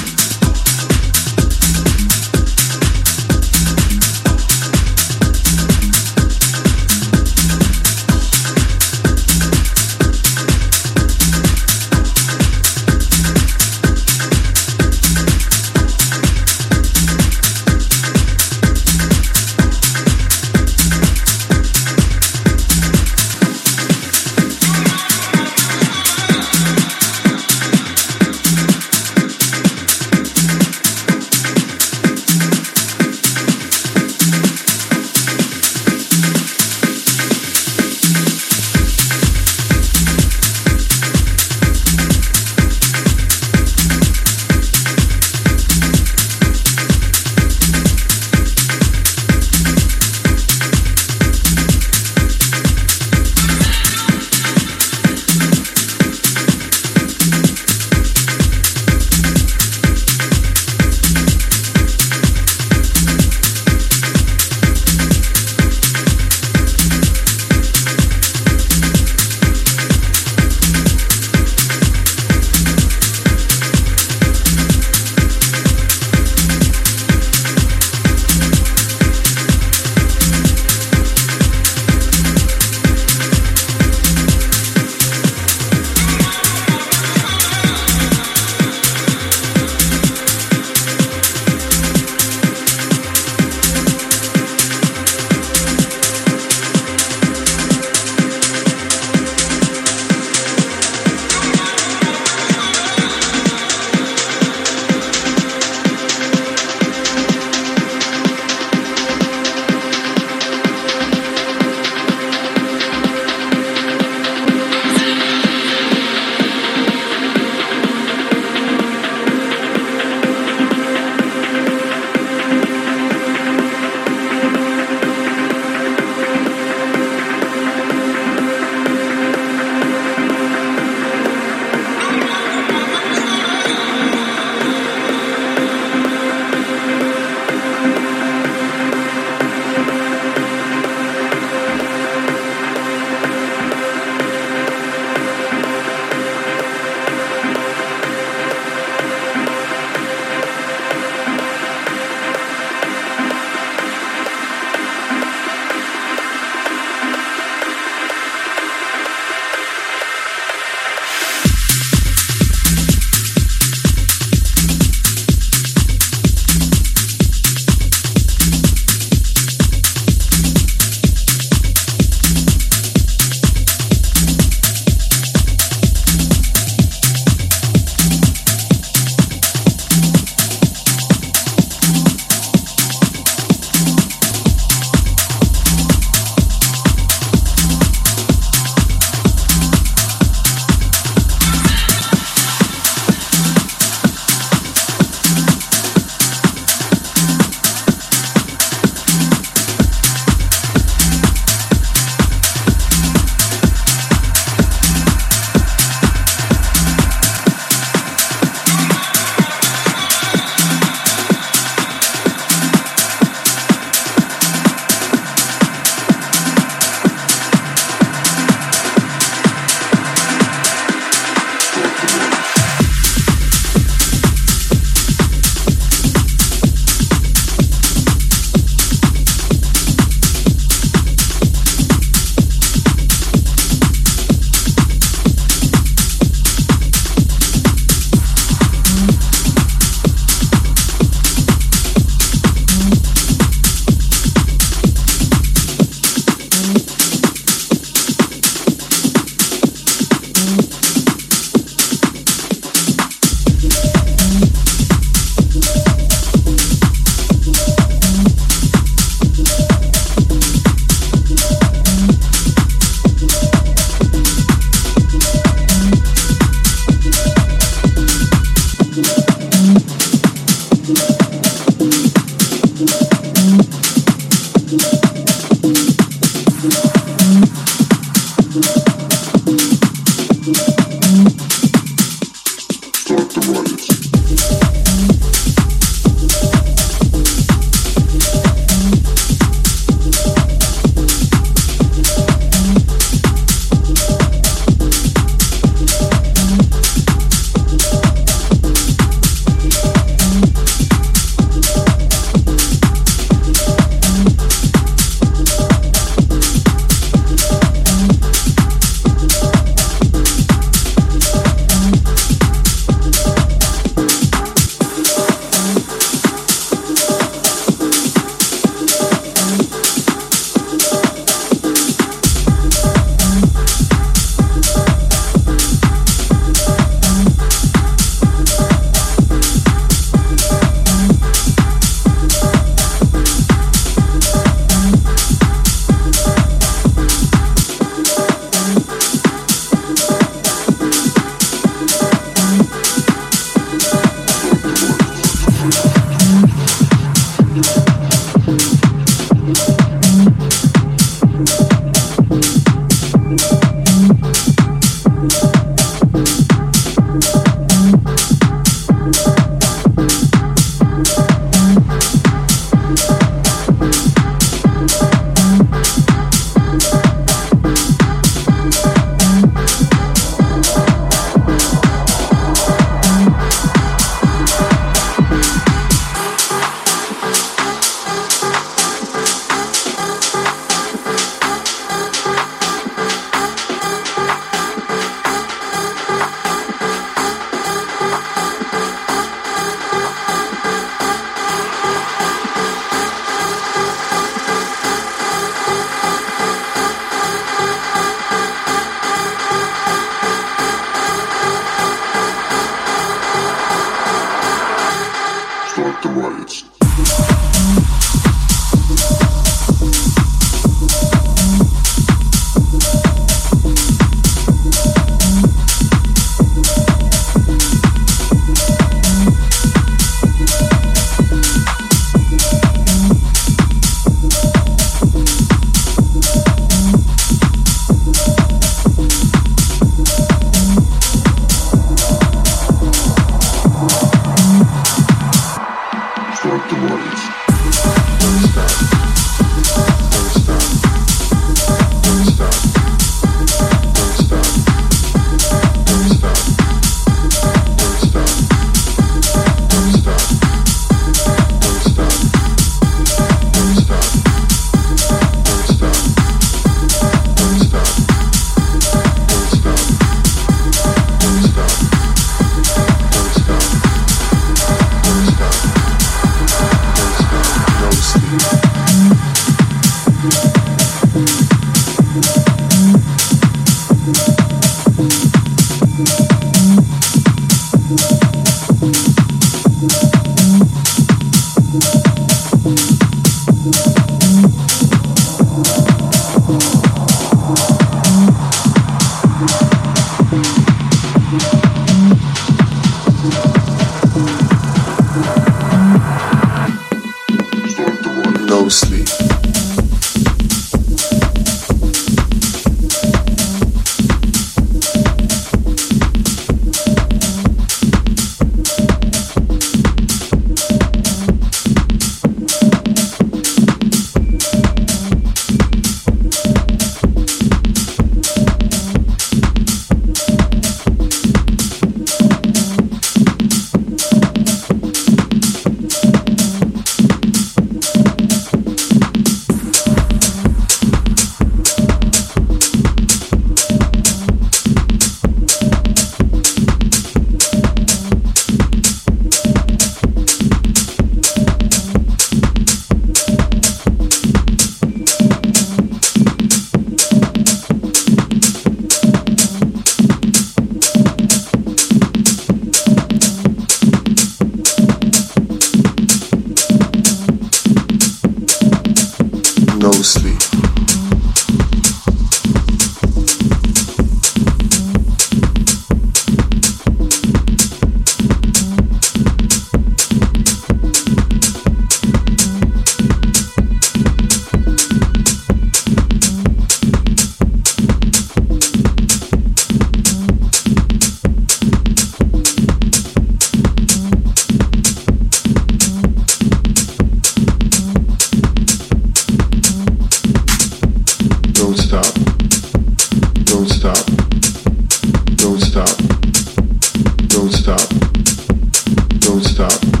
Don't stop.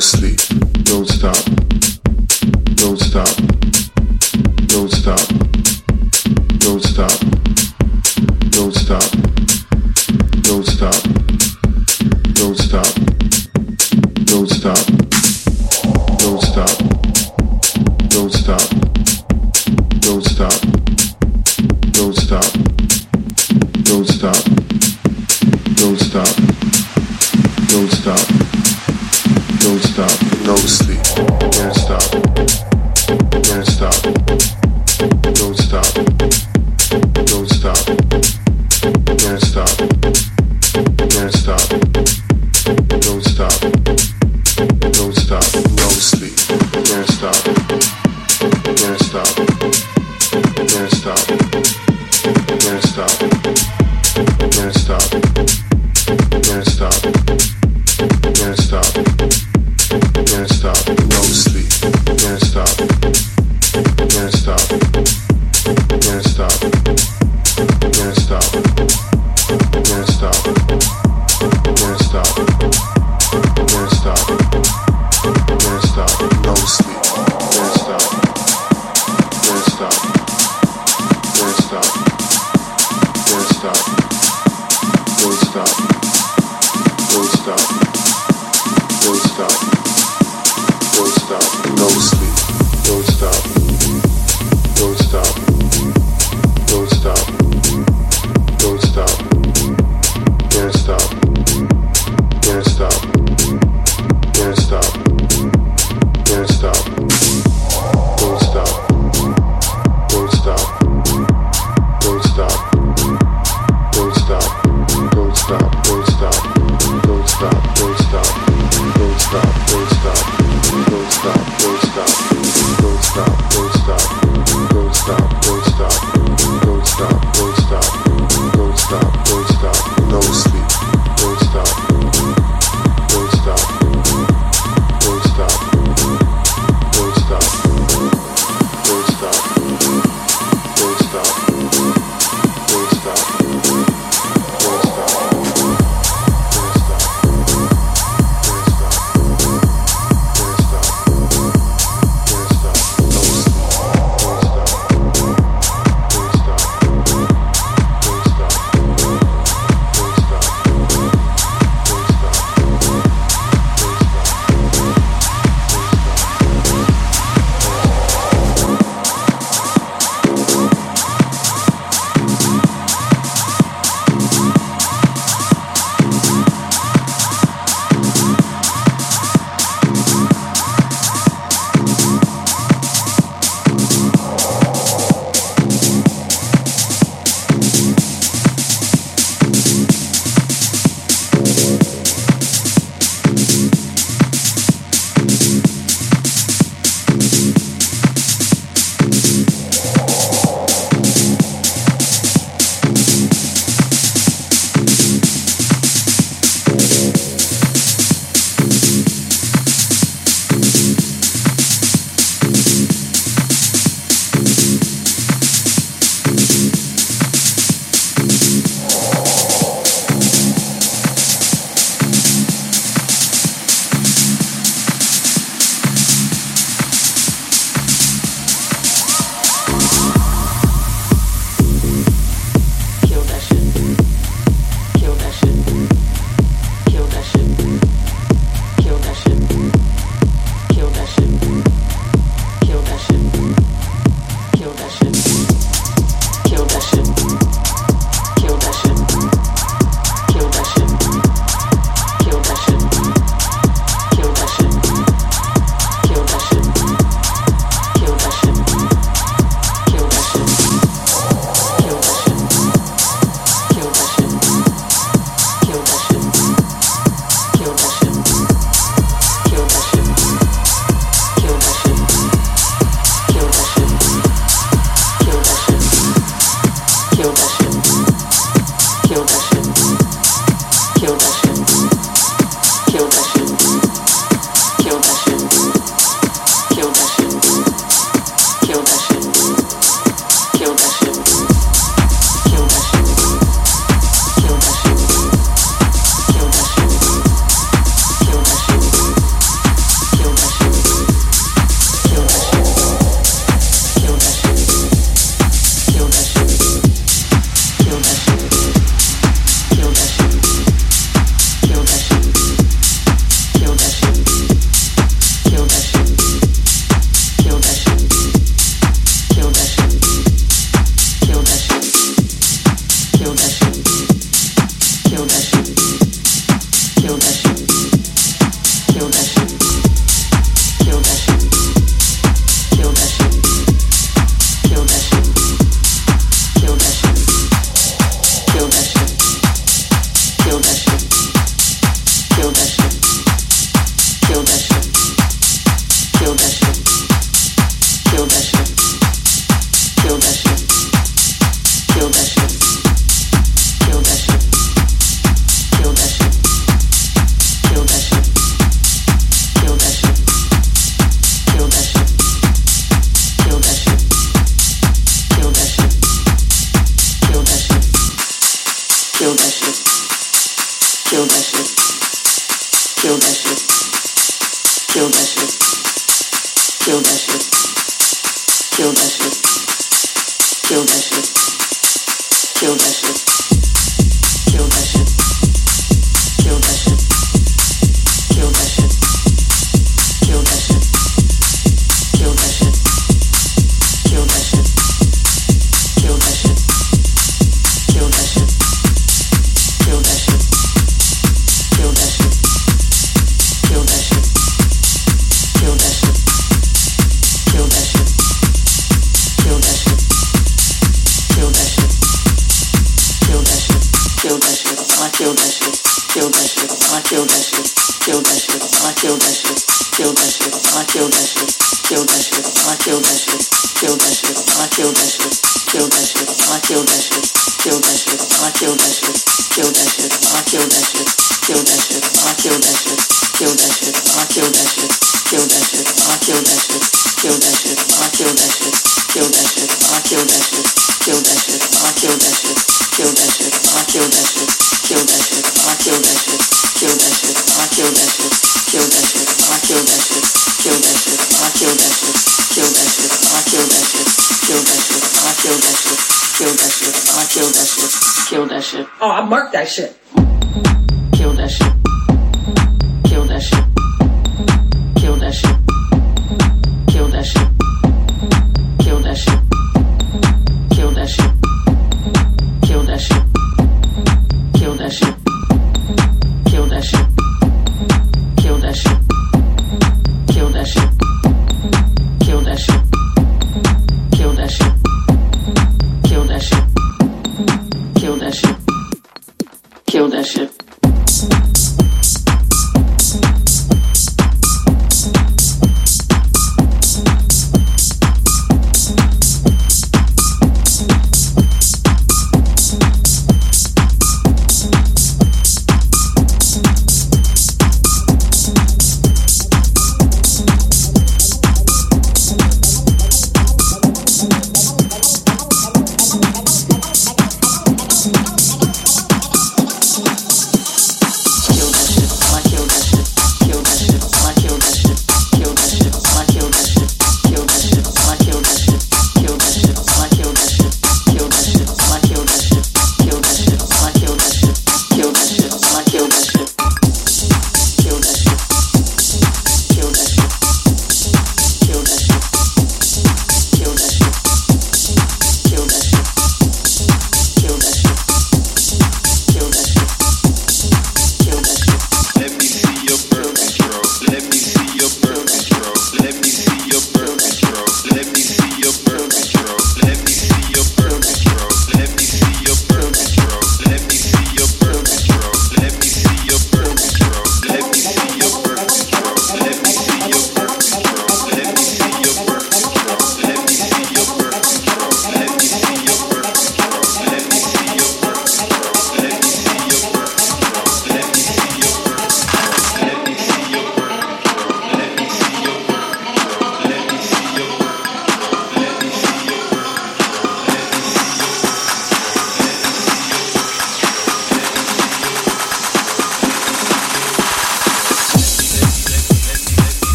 Sleep.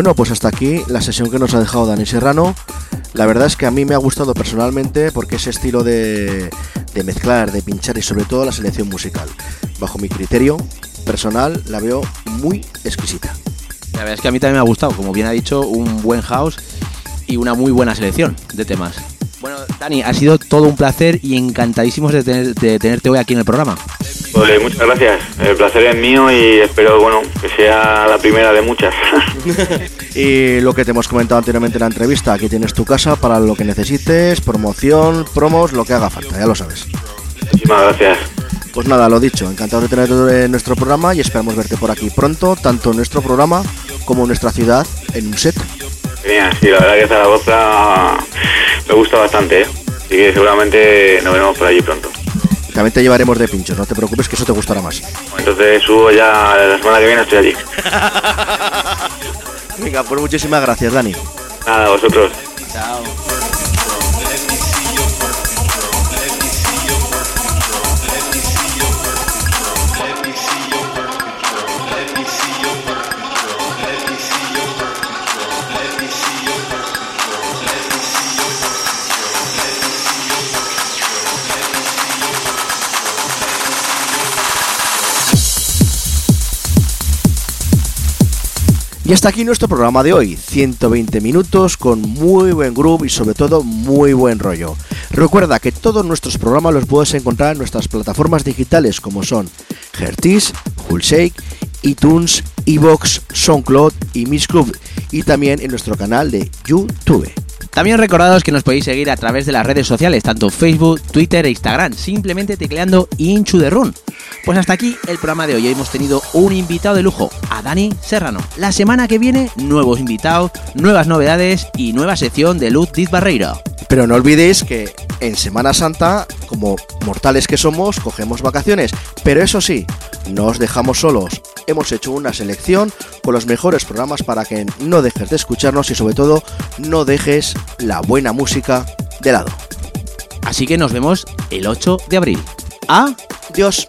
Bueno, pues hasta aquí la sesión que nos ha dejado Dani Serrano. La verdad es que a mí me ha gustado personalmente porque ese estilo de, mezclar, de pinchar y sobre todo la selección musical, bajo mi criterio personal, la veo muy exquisita. La verdad es que a mí también me ha gustado, como bien ha dicho, un buen house y una muy buena selección de temas. Bueno, Dani, ha sido todo un placer y encantadísimos de, tener, de tenerte hoy aquí en el programa. Ole, muchas gracias. El placer es mío y espero bueno que sea la primera de muchas. [laughs] y lo que te hemos comentado anteriormente en la entrevista, aquí tienes tu casa para lo que necesites, promoción, promos, lo que haga falta, ya lo sabes. Muchísimas gracias. Pues nada, lo dicho, encantado de tenerte en nuestro programa y esperamos verte por aquí pronto, tanto en nuestro programa como en nuestra ciudad, en un set. Genial, sí, la verdad que Zaragoza me gusta bastante, ¿eh? así que seguramente nos veremos por allí pronto. También te llevaremos de pinchos, no te preocupes que eso te gustará más. Entonces subo ya la semana que viene, estoy allí. [laughs] Venga, pues muchísimas gracias, Dani. Nada, vosotros. Chao. Y hasta aquí nuestro programa de hoy, 120 minutos con muy buen groove y sobre todo muy buen rollo. Recuerda que todos nuestros programas los puedes encontrar en nuestras plataformas digitales como son Hertis, Hullshake, iTunes, Evox, SoundCloud y Miss Club y también en nuestro canal de YouTube. También recordados que nos podéis seguir a través de las redes sociales, tanto Facebook, Twitter e Instagram, simplemente tecleando Inchu de Run. Pues hasta aquí el programa de hoy. Hemos tenido un invitado de lujo, a Dani Serrano. La semana que viene, nuevos invitados, nuevas novedades y nueva sección de Luz Diz Barreira. Pero no olvidéis que en Semana Santa, como mortales que somos, cogemos vacaciones. Pero eso sí, no os dejamos solos. Hemos hecho una selección con los mejores programas para que no dejes de escucharnos y sobre todo no dejes la buena música de lado. Así que nos vemos el 8 de abril a Dios.